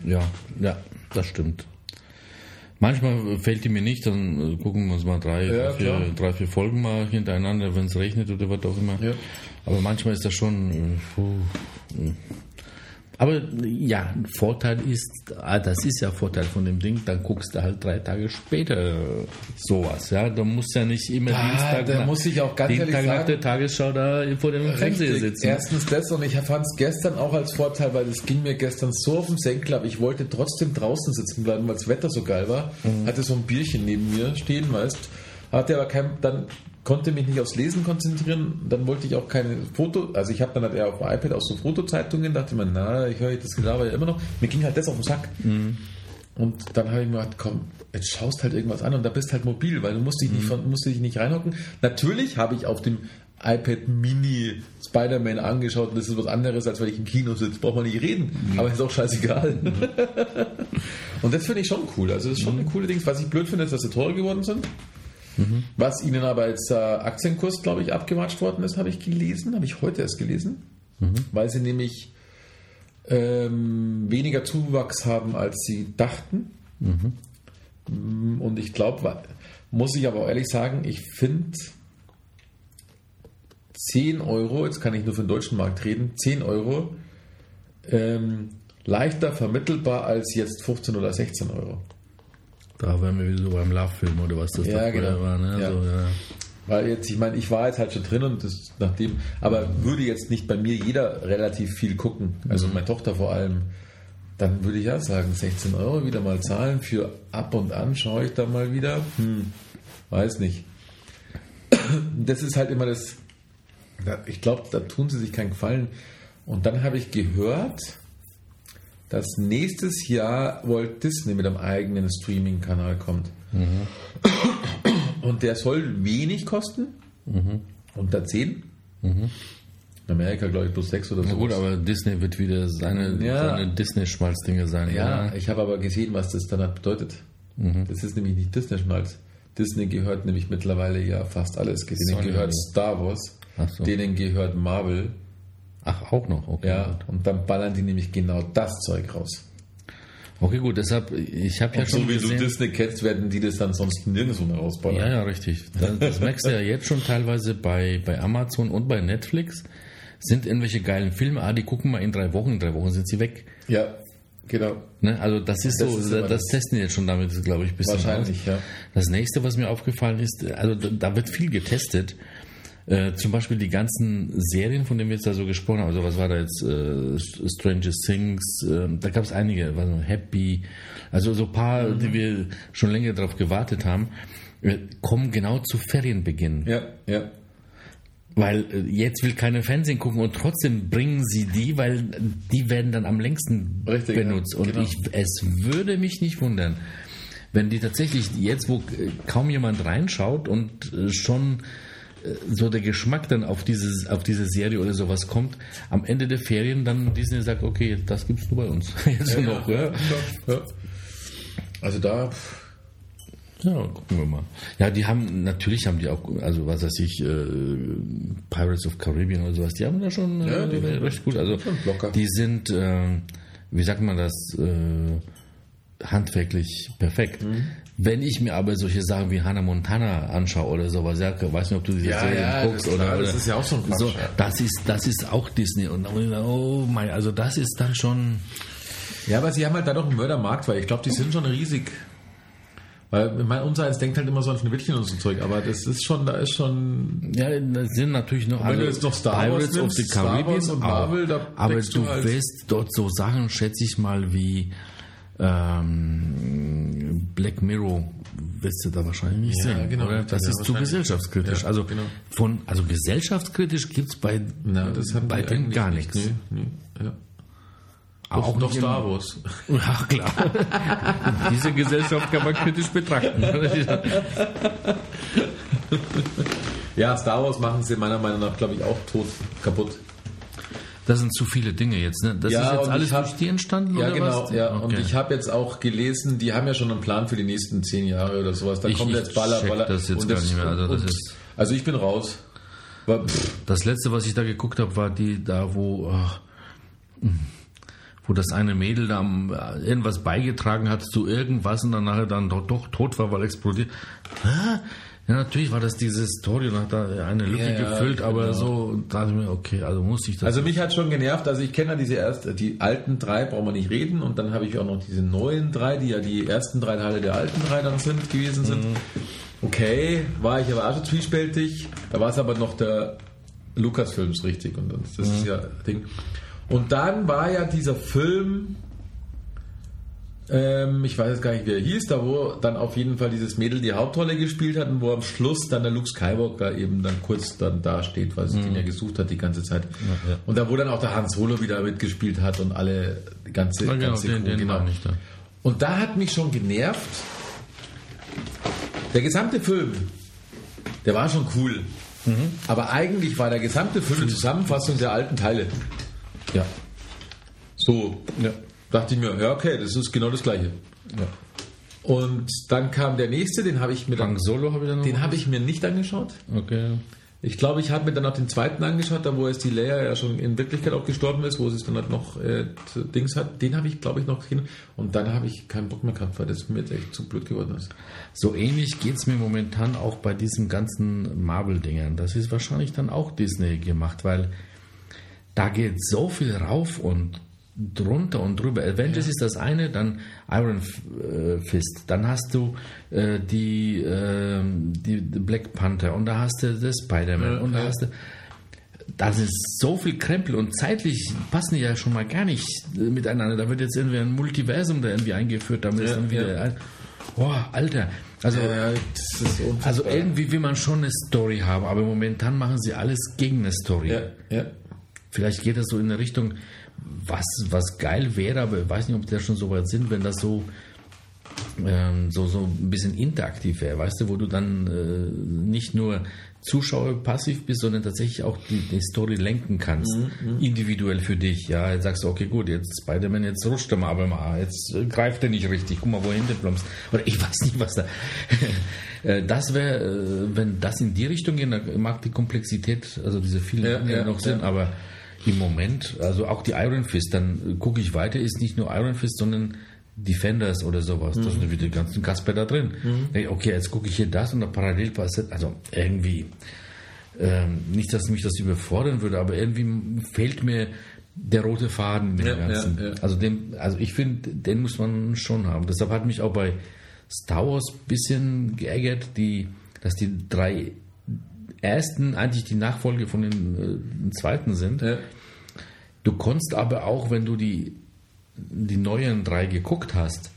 Ja, ja, das stimmt. Manchmal fällt die mir nicht, dann gucken wir uns mal drei, Ja, vier, drei, vier Folgen mal hintereinander, wenn es regnet oder was auch immer. Ja. Aber manchmal ist das schon. äh, puh, äh. Aber ja, ein Vorteil ist, ah, das ist ja Vorteil von dem Ding, dann guckst du halt drei Tage später sowas. Ja, da musst ja nicht immer Ah, Dienstag, da nach- muss ich auch ganz Dienstag ehrlich nach sagen- der Tagesschau da vor dem Fernseher sitzen. Erstens das und ich fand es gestern auch als Vorteil, weil es ging mir gestern so auf den Senkel, aber ich wollte trotzdem draußen sitzen bleiben, weil das Wetter so geil war. Mhm. Hatte so ein Bierchen neben mir stehen, weißt. Hatte aber kein, dann konnte mich nicht aufs Lesen konzentrieren. Dann wollte ich auch keine Foto, also ich habe dann halt eher auf dem iPad auch so Fotozeitungen, dachte mir, na, ich höre das Gelaber ja immer noch. Mir ging halt das auf den Sack. Mhm. Und dann habe ich mir gedacht, komm, jetzt schaust halt irgendwas an und da bist halt mobil, weil du musst dich, nicht, Mhm. von, musst dich nicht reinhocken. Natürlich habe ich auf dem iPad Mini Spider-Man angeschaut und das ist was anderes, als wenn ich im Kino sitze. Braucht man nicht reden, Mhm. aber ist auch scheißegal. und das finde ich schon cool. Also das ist schon Mhm. eine coole Ding. Was ich blöd finde, ist, dass sie teurer geworden sind. Was ihnen aber als äh, Aktienkurs, glaube ich, abgewatscht worden ist, habe ich gelesen, habe ich heute erst gelesen, weil sie nämlich ähm, weniger Zuwachs haben, als sie dachten. Mm, Und ich glaube, muss ich aber auch ehrlich sagen, ich finde 10 Euro, jetzt kann ich nur für den deutschen Markt reden, 10 Euro ähm, leichter vermittelbar als jetzt 15 oder 16 Euro. Da wären wir wieder so beim Love-Film oder was das Ja, da genau. war. Ne? Ja. So, ja. Weil jetzt, ich meine, ich war jetzt halt schon drin und das nachdem, aber würde jetzt nicht bei mir jeder relativ viel gucken, also meine Tochter vor allem, dann würde ich ja sagen, 16 Euro wieder mal zahlen für ab und an schaue ich da mal wieder. Hm, weiß nicht. Das ist halt immer das, da- ich glaube, da tun sie sich keinen Gefallen. Und dann habe ich gehört, dass nächstes Jahr Walt Disney mit einem eigenen Streaming-Kanal kommt. Und der soll wenig kosten. Unter 10. In Amerika, glaube ich, plus 6 oder so. gut, aber Disney wird wieder seine, Ja. seine Disney-Schmalzdinge sein. ja, Ja. ich habe aber gesehen, was das dann halt bedeutet. Das ist nämlich nicht Disney-Schmalz. Disney gehört nämlich mittlerweile ja fast alles. Denen Sony gehört? Star Wars, so. denen gehört Marvel. Ach, auch noch. Okay, Ja, und dann ballern die nämlich genau das Zeug raus. Okay, gut, deshalb, ich habe ja schon so wie gesehen, du Disney kennst, werden die das dann sonst nirgendwo mehr rausballern. Ja, ja, richtig. Das, das merkst du ja jetzt schon teilweise bei, bei Amazon und bei Netflix. Sind irgendwelche geilen Filme, ah, die gucken mal in drei Wochen, in drei Wochen sind sie weg. ja genau. Ne? Also das ist Das so, ist das, das testen die jetzt schon damit, glaube ich, ein bisschen Wahrscheinlich, aus. ja. Das nächste, was mir aufgefallen ist, also da, da wird viel getestet. Äh, zum Beispiel die ganzen Serien, von denen wir jetzt da so gesprochen haben, also was war da jetzt, äh, Stranger Things, äh, da gab es einige, was, Happy, also so ein paar, Mhm. die wir schon länger darauf gewartet haben, äh, kommen genau zu Ferienbeginn. Ja, ja. Weil äh, jetzt will keiner Fernsehen gucken und trotzdem bringen sie die, weil die werden dann am längsten Richtig, benutzt. ja, und genau. ich, es würde mich nicht wundern, wenn die tatsächlich jetzt, wo kaum jemand reinschaut und schon so der Geschmack dann auf dieses auf diese Serie oder sowas kommt, am Ende der Ferien dann Disney sagt, okay, das gibt's nur bei uns. Jetzt noch, ja. ja. Also da, Ja, gucken wir mal. Ja, die haben, natürlich haben die auch, also was weiß ich, äh, Pirates of Caribbean oder sowas, die haben da schon äh, Ja, die sind recht gut. Also die sind, äh, wie sagt man das, äh, handwerklich perfekt. Mhm. Wenn ich mir aber solche Sachen wie Hannah Montana anschaue oder sowas, ja, weiß nicht, ob du diese Ja, Serien ja, guckst das ist oder, klar, oder das ist ja auch so ein Quatsch, so, ja. das ist das ist auch Disney und oh mein, also das ist dann schon Ja, aber sie haben halt da doch einen Mördermarkt, weil ich glaube, die sind schon riesig. Weil ich meine, unser eins denkt halt immer so an Schneewittchen und so Zeug, aber das ist schon, da ist schon. Ja, das sind natürlich noch wenn du jetzt noch Star Wars Pirates of nimmst, the Star Caribbean Wars und. Marvel, da aber du du halt- wirst dort so Sachen, schätze ich mal, wie ähm, Black Mirror wirst du da wahrscheinlich nicht Ja, sehen. genau, oder? Das ja, ist zu gesellschaftskritisch. Ja, also genau. von also gesellschaftskritisch gibt's bei, Na, bei eigentlich gar nicht. nichts. Nee, nee, ja. Auch doch nicht Star Wars. Ja, klar. Diese Gesellschaft kann man kritisch betrachten. Ja, Star Wars machen sie meiner Meinung nach, glaube ich, auch tot, kaputt. Das sind zu viele Dinge jetzt. Ne? Das Ja, ist jetzt und alles hab- durch die entstanden Ja, oder genau. was? Ja. Und Okay. ich habe jetzt auch gelesen, die haben ja schon einen Plan für die nächsten zehn Jahre oder sowas. Da Ich- kommt ich jetzt Baller, check Baller. das jetzt und gar nicht mehr. Also das und, ist- also ich bin raus. Das letzte, was ich da geguckt habe, war die da, wo, ach, wo das eine Mädel da am- irgendwas beigetragen hat zu irgendwas und dann nachher dann doch, doch tot war, weil explodiert. Ja, natürlich war das diese Story und hat da eine Lücke Ja, ja, gefüllt, aber genau. so dachte ich mir, okay, also muss ich das. also mich hat schon genervt. Also ich kenne ja diese erst, die alten drei, brauchen wir nicht reden. Und dann habe ich auch noch diese neuen drei, die ja die ersten drei Teile der alten drei dann sind, gewesen sind. Mhm. Okay, war ich aber auch schon zwiespältig. Da war es aber noch der Lukas-Films richtig. Und das, das ist Mhm. ja Ding. Und dann war ja dieser Film, ähm, ich weiß jetzt gar nicht, wie er hieß, da wo dann auf jeden Fall dieses Mädel die Hauptrolle gespielt hat und wo am Schluss dann der Luke Skywalker eben dann kurz dann da steht, weil sie den ja gesucht hat die ganze Zeit. Mhm. ja. Und da wo dann auch der Han Solo wieder mitgespielt hat und alle, die ganze, Ja, genau, ganze den, Crew, den war nicht da. Und da hat mich schon genervt, der gesamte Film, der war schon cool. Mhm. Aber eigentlich war der gesamte Film eine Zusammenfassung der alten Teile. Ja. So, Ja. Dachte ich mir, ja, okay, das ist genau das Gleiche. ja. Und dann kam der nächste, den habe ich mir dann, Solo habe ich dann noch. den habe ich mir nicht angeschaut. okay. Ich glaube, ich habe mir dann auch den zweiten angeschaut, da wo jetzt die Leia ja schon in Wirklichkeit auch gestorben ist, wo sie es dann halt noch äh, Dings hat. Den habe ich, glaube ich, noch gesehen. Und dann habe ich keinen Bock mehr gehabt, weil das mir jetzt echt zu blöd geworden ist. So ähnlich geht es mir momentan auch bei diesen ganzen Marvel-Dingern. Das ist wahrscheinlich dann auch Disney gemacht, weil da geht so viel rauf und drunter und drüber. Avengers ist das eine, dann Iron äh, Fist, dann hast du äh, die, äh, die die Black Panther und da hast du das Spider-Man Ja, und da ja. hast du das ist so viel Krempel und zeitlich passen die ja schon mal gar nicht äh, miteinander. Da wird jetzt irgendwie ein Multiversum da irgendwie eingeführt, damit Ja, dann wieder ja. Boah, Alter. Also, Ja, also irgendwie will man schon eine Story haben, aber momentan machen sie alles gegen eine Story. Ja, ja. Vielleicht geht das so in eine Richtung, was, was geil wäre, aber ich weiß nicht, ob die da schon so weit sind, wenn das so, ähm, so, so ein bisschen interaktiv wäre, weißt du, wo du dann äh, nicht nur Zuschauer passiv bist, sondern tatsächlich auch die, die Story lenken kannst, individuell für dich. Ja, jetzt sagst du, okay, gut, jetzt Spider-Man, jetzt rutscht er mal, aber mal, jetzt greift er nicht richtig, guck mal, wohin du plumpst. Oder ich weiß nicht, was da. Äh, das wäre, äh, wenn das in die Richtung geht, dann mag die Komplexität, also diese vielen Ja, Dinge ja, noch sind, ja. aber im Moment, also auch die Iron Fist, dann gucke ich weiter, ist nicht nur Iron Fist, sondern Defenders oder sowas. Da sind wieder die ganzen Kasper da drin. Hey, Okay, jetzt gucke ich hier das und da parallel passiert, also irgendwie, ähm, nicht, dass mich das überfordern würde, aber irgendwie fehlt mir der rote Faden dem Ja, Ganzen. ja, ja. Also, den, also ich finde, den muss man schon haben. Deshalb hat mich auch bei Star Wars ein bisschen geärgert, die, dass die drei ersten eigentlich die Nachfolge von den äh, zweiten sind. Ja. Du konntest aber auch, wenn du die, die neuen drei geguckt hast,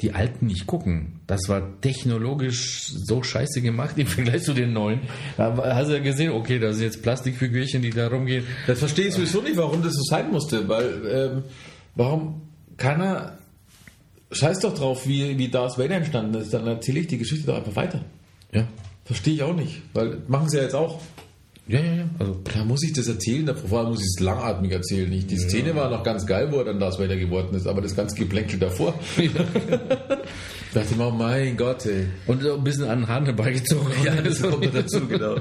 die alten nicht gucken. Das war technologisch so scheiße gemacht im Vergleich zu den neuen. Da hast du ja gesehen, okay, da sind jetzt Plastikfigürchen, die da rumgehen. Das verstehe ich sowieso nicht, warum das so sein musste, weil ähm, warum keiner scheiß doch drauf, wie, wie Darth Vader entstanden ist, dann erzähle ich die Geschichte doch einfach weiter. Ja. Verstehe ich auch nicht, weil machen sie ja jetzt auch. Ja, ja, ja. Also, Klar muss ich das erzählen, davor muss ich es langatmig erzählen. Nicht? Die Szene war noch ganz geil, wo er dann Darth Vader geworden ist, aber das ganze Geplänkel davor. ich dachte mir, oh mein Gott, ey. und ein bisschen an den Haaren herbeigezogen. Ja, das kommt dazu, genau.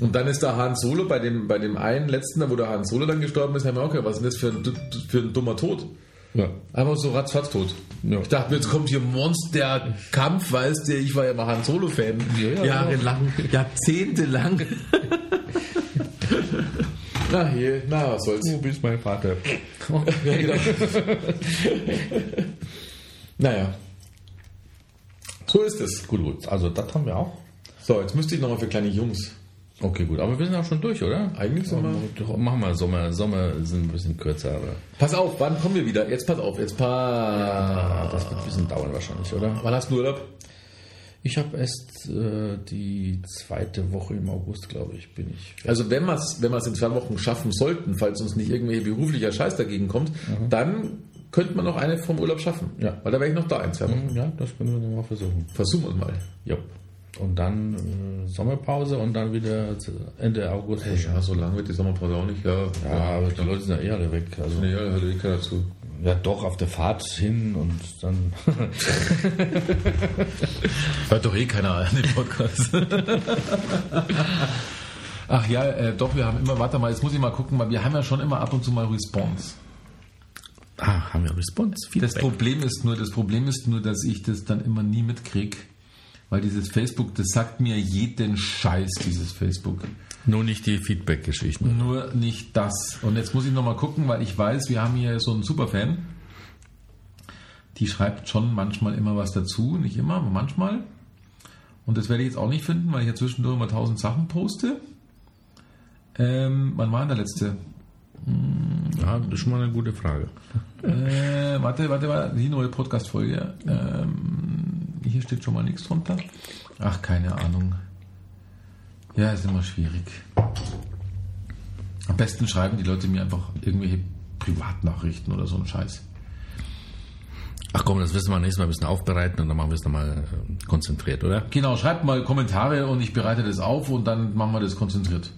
Und dann ist da Han Solo bei dem, bei dem einen letzten, wo der Han Solo dann gestorben ist, haben wir auch gedacht, was ist denn das für ein, für ein dummer Tod? Ja. Einfach so ratzfatz tot. Ja. Ich dachte, jetzt kommt hier Monsterkampf, weißt du, ich war ja mal Han Solo-Fan. Ja, Jahrelang, jahrzehntelang. na hier, na was soll's. Du bist mein Vater. Ja, genau. naja. So ist es. gut, gut. Also das haben wir auch. So, jetzt müsste ich nochmal für kleine Jungs. Okay, gut. Aber wir sind auch schon durch, oder? Eigentlich sind wir- Doch, Machen wir Sommer. Sommer sind ein bisschen kürzer, aber Pass auf, wann kommen wir wieder? Jetzt pass auf, jetzt ah, pa das wird ein bisschen dauern wahrscheinlich, oder? Wann hast du Urlaub? Ich habe erst äh, die zweite Woche im August, glaube ich, bin ich. Also wenn wir es wenn wir's in zwei Wochen schaffen sollten, falls uns nicht irgendwelche beruflicher Scheiß dagegen kommt, dann könnte man noch eine vom Urlaub schaffen. Ja. Weil da wäre ich noch da in zwei Wochen. Ja, das können wir noch mal versuchen. Versuchen wir mal. Ja. Und dann äh, Sommerpause und dann wieder Ende August. Ja, so lange wird die Sommerpause auch nicht. Ja, Ja, aber die Leute sind ja eh alle weg. Also, Nee, ja, da hört eh keiner zu. ja, doch, auf der Fahrt hin und dann. Hört doch eh keiner an den Podcast. Ach ja, äh, doch, wir haben immer, warte mal, jetzt muss ich mal gucken, weil wir haben ja schon immer ab und zu mal Response. ah, haben wir Response? Das Problem ist nur, das Problem ist nur, dass ich das dann immer nie mitkrieg, weil dieses Facebook, das sagt mir jeden Scheiß, dieses Facebook. Nur nicht die Feedback-Geschichten. Nur nicht das. Und jetzt muss ich nochmal gucken, weil ich weiß, wir haben hier so einen Superfan. Die schreibt schon manchmal immer was dazu. Nicht immer, aber manchmal. Und das werde ich jetzt auch nicht finden, weil ich ja zwischendurch immer tausend Sachen poste. Ähm, wann war denn der letzte? Ja, das ist schon mal eine gute Frage. Äh, warte, warte, warte, die neue Podcast-Folge. Ähm, hier steht schon mal nichts drunter. Ach, keine Ahnung. Ja, ist immer schwierig. Am besten schreiben die Leute mir einfach irgendwelche Privatnachrichten oder so einen Scheiß. Ach komm, das wissen wir nächstes Mal ein bisschen aufbereiten und dann machen wir es nochmal äh, konzentriert, oder? Genau, schreibt mal Kommentare und ich bereite das auf und dann machen wir das konzentriert.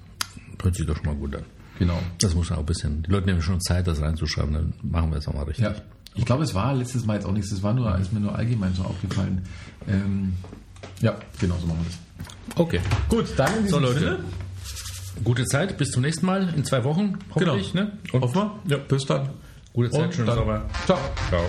Hört sich doch schon mal gut an. Genau. Das muss man auch ein bisschen. Die Leute nehmen schon Zeit, das reinzuschreiben, dann machen wir es nochmal richtig. Ja. Ich glaube, es war letztes Mal jetzt auch nichts, das war nur, ist mir nur allgemein so aufgefallen. Ähm, ja, genau so machen wir das. Okay. Gut, dann in So Leute, Sinne. gute Zeit, bis zum nächsten Mal in zwei Wochen, hoffentlich. Genau. Ne? Und Hoffen wir. Ja, bis dann. gute Zeit, dann- Sommer. Ciao. Ciao.